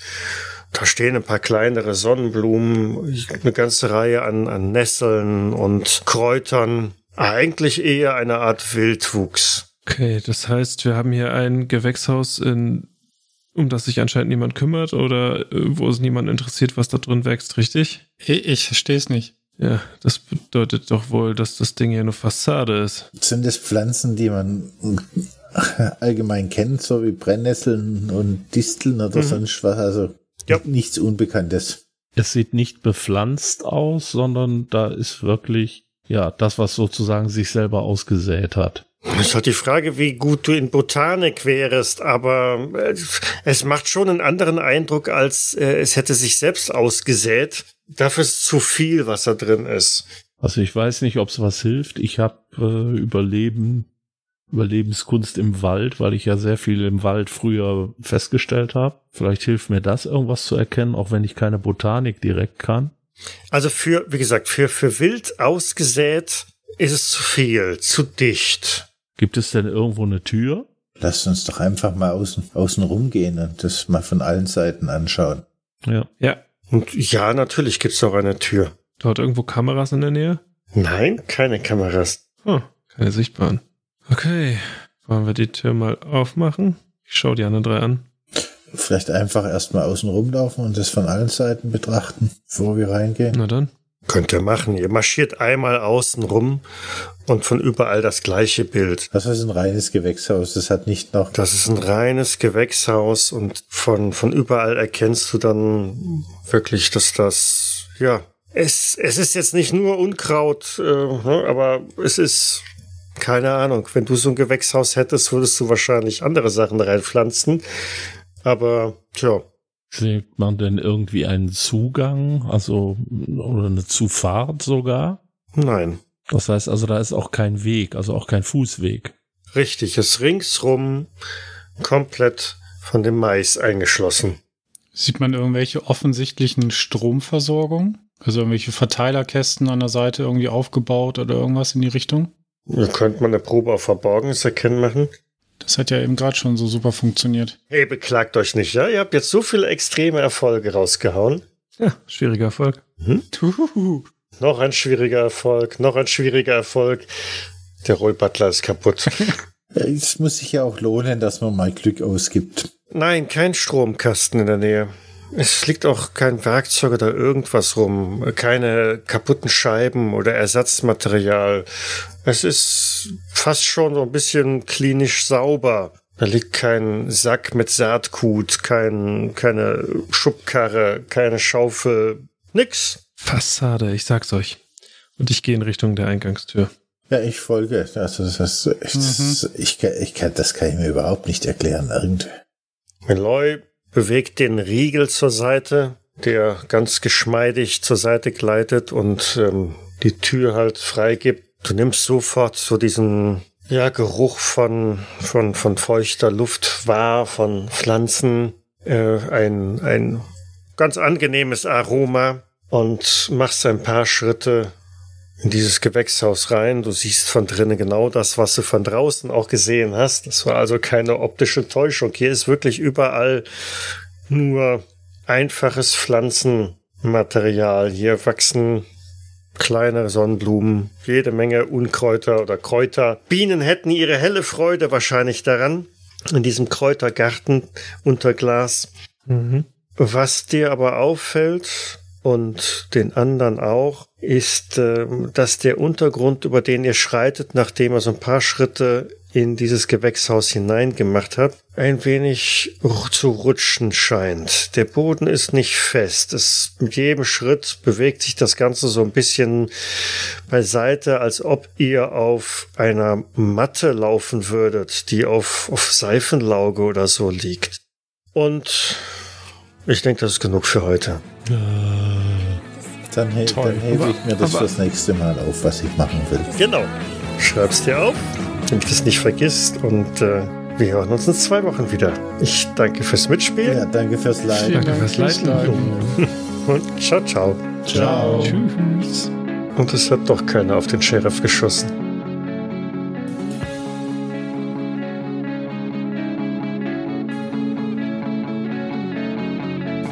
Da stehen ein paar kleinere Sonnenblumen, eine ganze Reihe an, an Nesseln und Kräutern. Eigentlich eher eine Art Wildwuchs. Okay, das heißt, wir haben hier ein Gewächshaus, in, um das sich anscheinend niemand kümmert oder äh, wo es niemand interessiert, was da drin wächst, richtig? Ich, ich verstehe es nicht. Ja, das bedeutet doch wohl, dass das Ding hier eine Fassade ist. Sind es Pflanzen, die man allgemein kennt, so wie Brennnesseln und Disteln oder sonst was? Also Ja. nichts Unbekanntes. Es sieht nicht bepflanzt aus, sondern da ist wirklich, ja, das, was sozusagen sich selber ausgesät hat. Das ist halt die Frage, wie gut du in Botanik wärst, aber äh, es macht schon einen anderen Eindruck, als äh, es hätte sich selbst ausgesät. Dafür ist zu viel, was da drin ist. Also ich weiß nicht, ob es was hilft. Ich habe äh, Überleben, Überlebenskunst im Wald, weil ich ja sehr viel im Wald früher festgestellt habe. Vielleicht hilft mir das, irgendwas zu erkennen, auch wenn ich keine Botanik direkt kann. Also für, wie gesagt, für, für wild ausgesät ist es zu viel, zu dicht. Gibt es denn irgendwo eine Tür? Lasst uns doch einfach mal außen, außen rumgehen und das mal von allen Seiten anschauen. Ja. Ja. Und ja, natürlich gibt's noch eine Tür. Dort irgendwo Kameras in der Nähe? Nein, keine Kameras. Hm, keine sichtbaren. Okay, wollen wir die Tür mal aufmachen? Ich schaue die anderen drei an. Vielleicht einfach erstmal außen rumlaufen und das von allen Seiten betrachten, bevor wir reingehen. Na dann. Könnt ihr machen. Ihr marschiert einmal außen rum und von überall das gleiche Bild. Das ist ein reines Gewächshaus. Das hat nicht noch. Das ist ein reines Gewächshaus und von, von überall erkennst du dann wirklich, dass das, ja, es, es ist jetzt nicht nur Unkraut, äh, ne, aber es ist, keine Ahnung, wenn du so ein Gewächshaus hättest, würdest du wahrscheinlich andere Sachen reinpflanzen. Aber, tja, Sieht man denn irgendwie einen Zugang, also oder eine Zufahrt sogar? nein. Das heißt also, da ist auch kein Weg, also auch kein Fußweg. Richtig, es ist ringsrum komplett von dem Mais eingeschlossen. Sieht man irgendwelche offensichtlichen Stromversorgungen? Also irgendwelche Verteilerkästen an der Seite irgendwie aufgebaut oder irgendwas in die Richtung? Könnte man eine Probe auf Verborgenes erkennen machen? Das hat ja eben gerade schon so super funktioniert. Hey, beklagt euch nicht, ja? Ihr habt jetzt so viele extreme Erfolge rausgehauen. Ja, schwieriger Erfolg. Mhm. Noch ein schwieriger Erfolg, noch ein schwieriger Erfolg. Der Rollbutler ist kaputt. [laughs] es muss sich ja auch lohnen, dass man mal Glück ausgibt. Nein, kein Stromkasten in der Nähe. Es liegt auch kein Werkzeug oder irgendwas rum, keine kaputten Scheiben oder Ersatzmaterial. Es ist fast schon so ein bisschen klinisch sauber. Da liegt kein Sack mit Saatgut, kein, keine Schubkarre, keine Schaufel, nix. Fassade, ich sag's euch. Und ich gehe in Richtung der Eingangstür. Ja, ich folge. Also das, das, mhm. ich, ich kann, das kann ich mir überhaupt nicht erklären. Irgendwie. Meloy bewegt den Riegel zur Seite, der ganz geschmeidig zur Seite gleitet und ähm, die Tür halt freigibt. Du nimmst sofort so diesen ja, Geruch von, von, von feuchter Luft wahr, von Pflanzen, äh, ein, ein ganz angenehmes Aroma und machst ein paar Schritte in dieses Gewächshaus rein. Du siehst von drinnen genau das, was du von draußen auch gesehen hast. Das war also keine optische Täuschung. Hier ist wirklich überall nur einfaches Pflanzenmaterial. Hier wachsen kleine Sonnenblumen, jede Menge Unkräuter oder Kräuter. Bienen hätten ihre helle Freude wahrscheinlich daran, in diesem Kräutergarten unter Glas. Mhm. Was dir aber auffällt, und den anderen auch, ist, äh, dass der Untergrund, über den ihr schreitet, nachdem er so ein paar Schritte in dieses Gewächshaus hineingemacht hat, ein wenig zu rutschen scheint. Der Boden ist nicht fest. Es, mit jedem Schritt bewegt sich das Ganze so ein bisschen beiseite, als ob ihr auf einer Matte laufen würdet, die auf, auf Seifenlauge oder so liegt. Und ich denke, das ist genug für heute. Dann, he dann hebe ich mir das fürs nächste Mal auf, was ich machen will. Genau. Schreib's dir auf, damit du es nicht vergisst und äh, wir hören uns in zwei Wochen wieder. Ich danke fürs Mitspielen. Ja, danke fürs Leiden. Danke fürs Leiden. [laughs] Und ciao, ciao. Ciao. Tschüss. Und es hat doch keiner auf den Sheriff geschossen.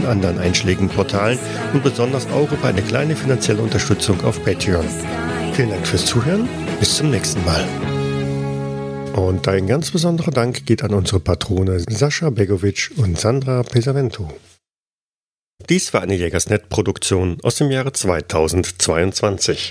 und anderen einschlägigen und besonders auch über eine kleine finanzielle Unterstützung auf Patreon. Vielen Dank fürs Zuhören, bis zum nächsten Mal. Und ein ganz besonderer Dank geht an unsere Patrone Sascha Begovic und Sandra Pesavento. Dies war eine Jägersnet-Produktion aus dem Jahre 2022.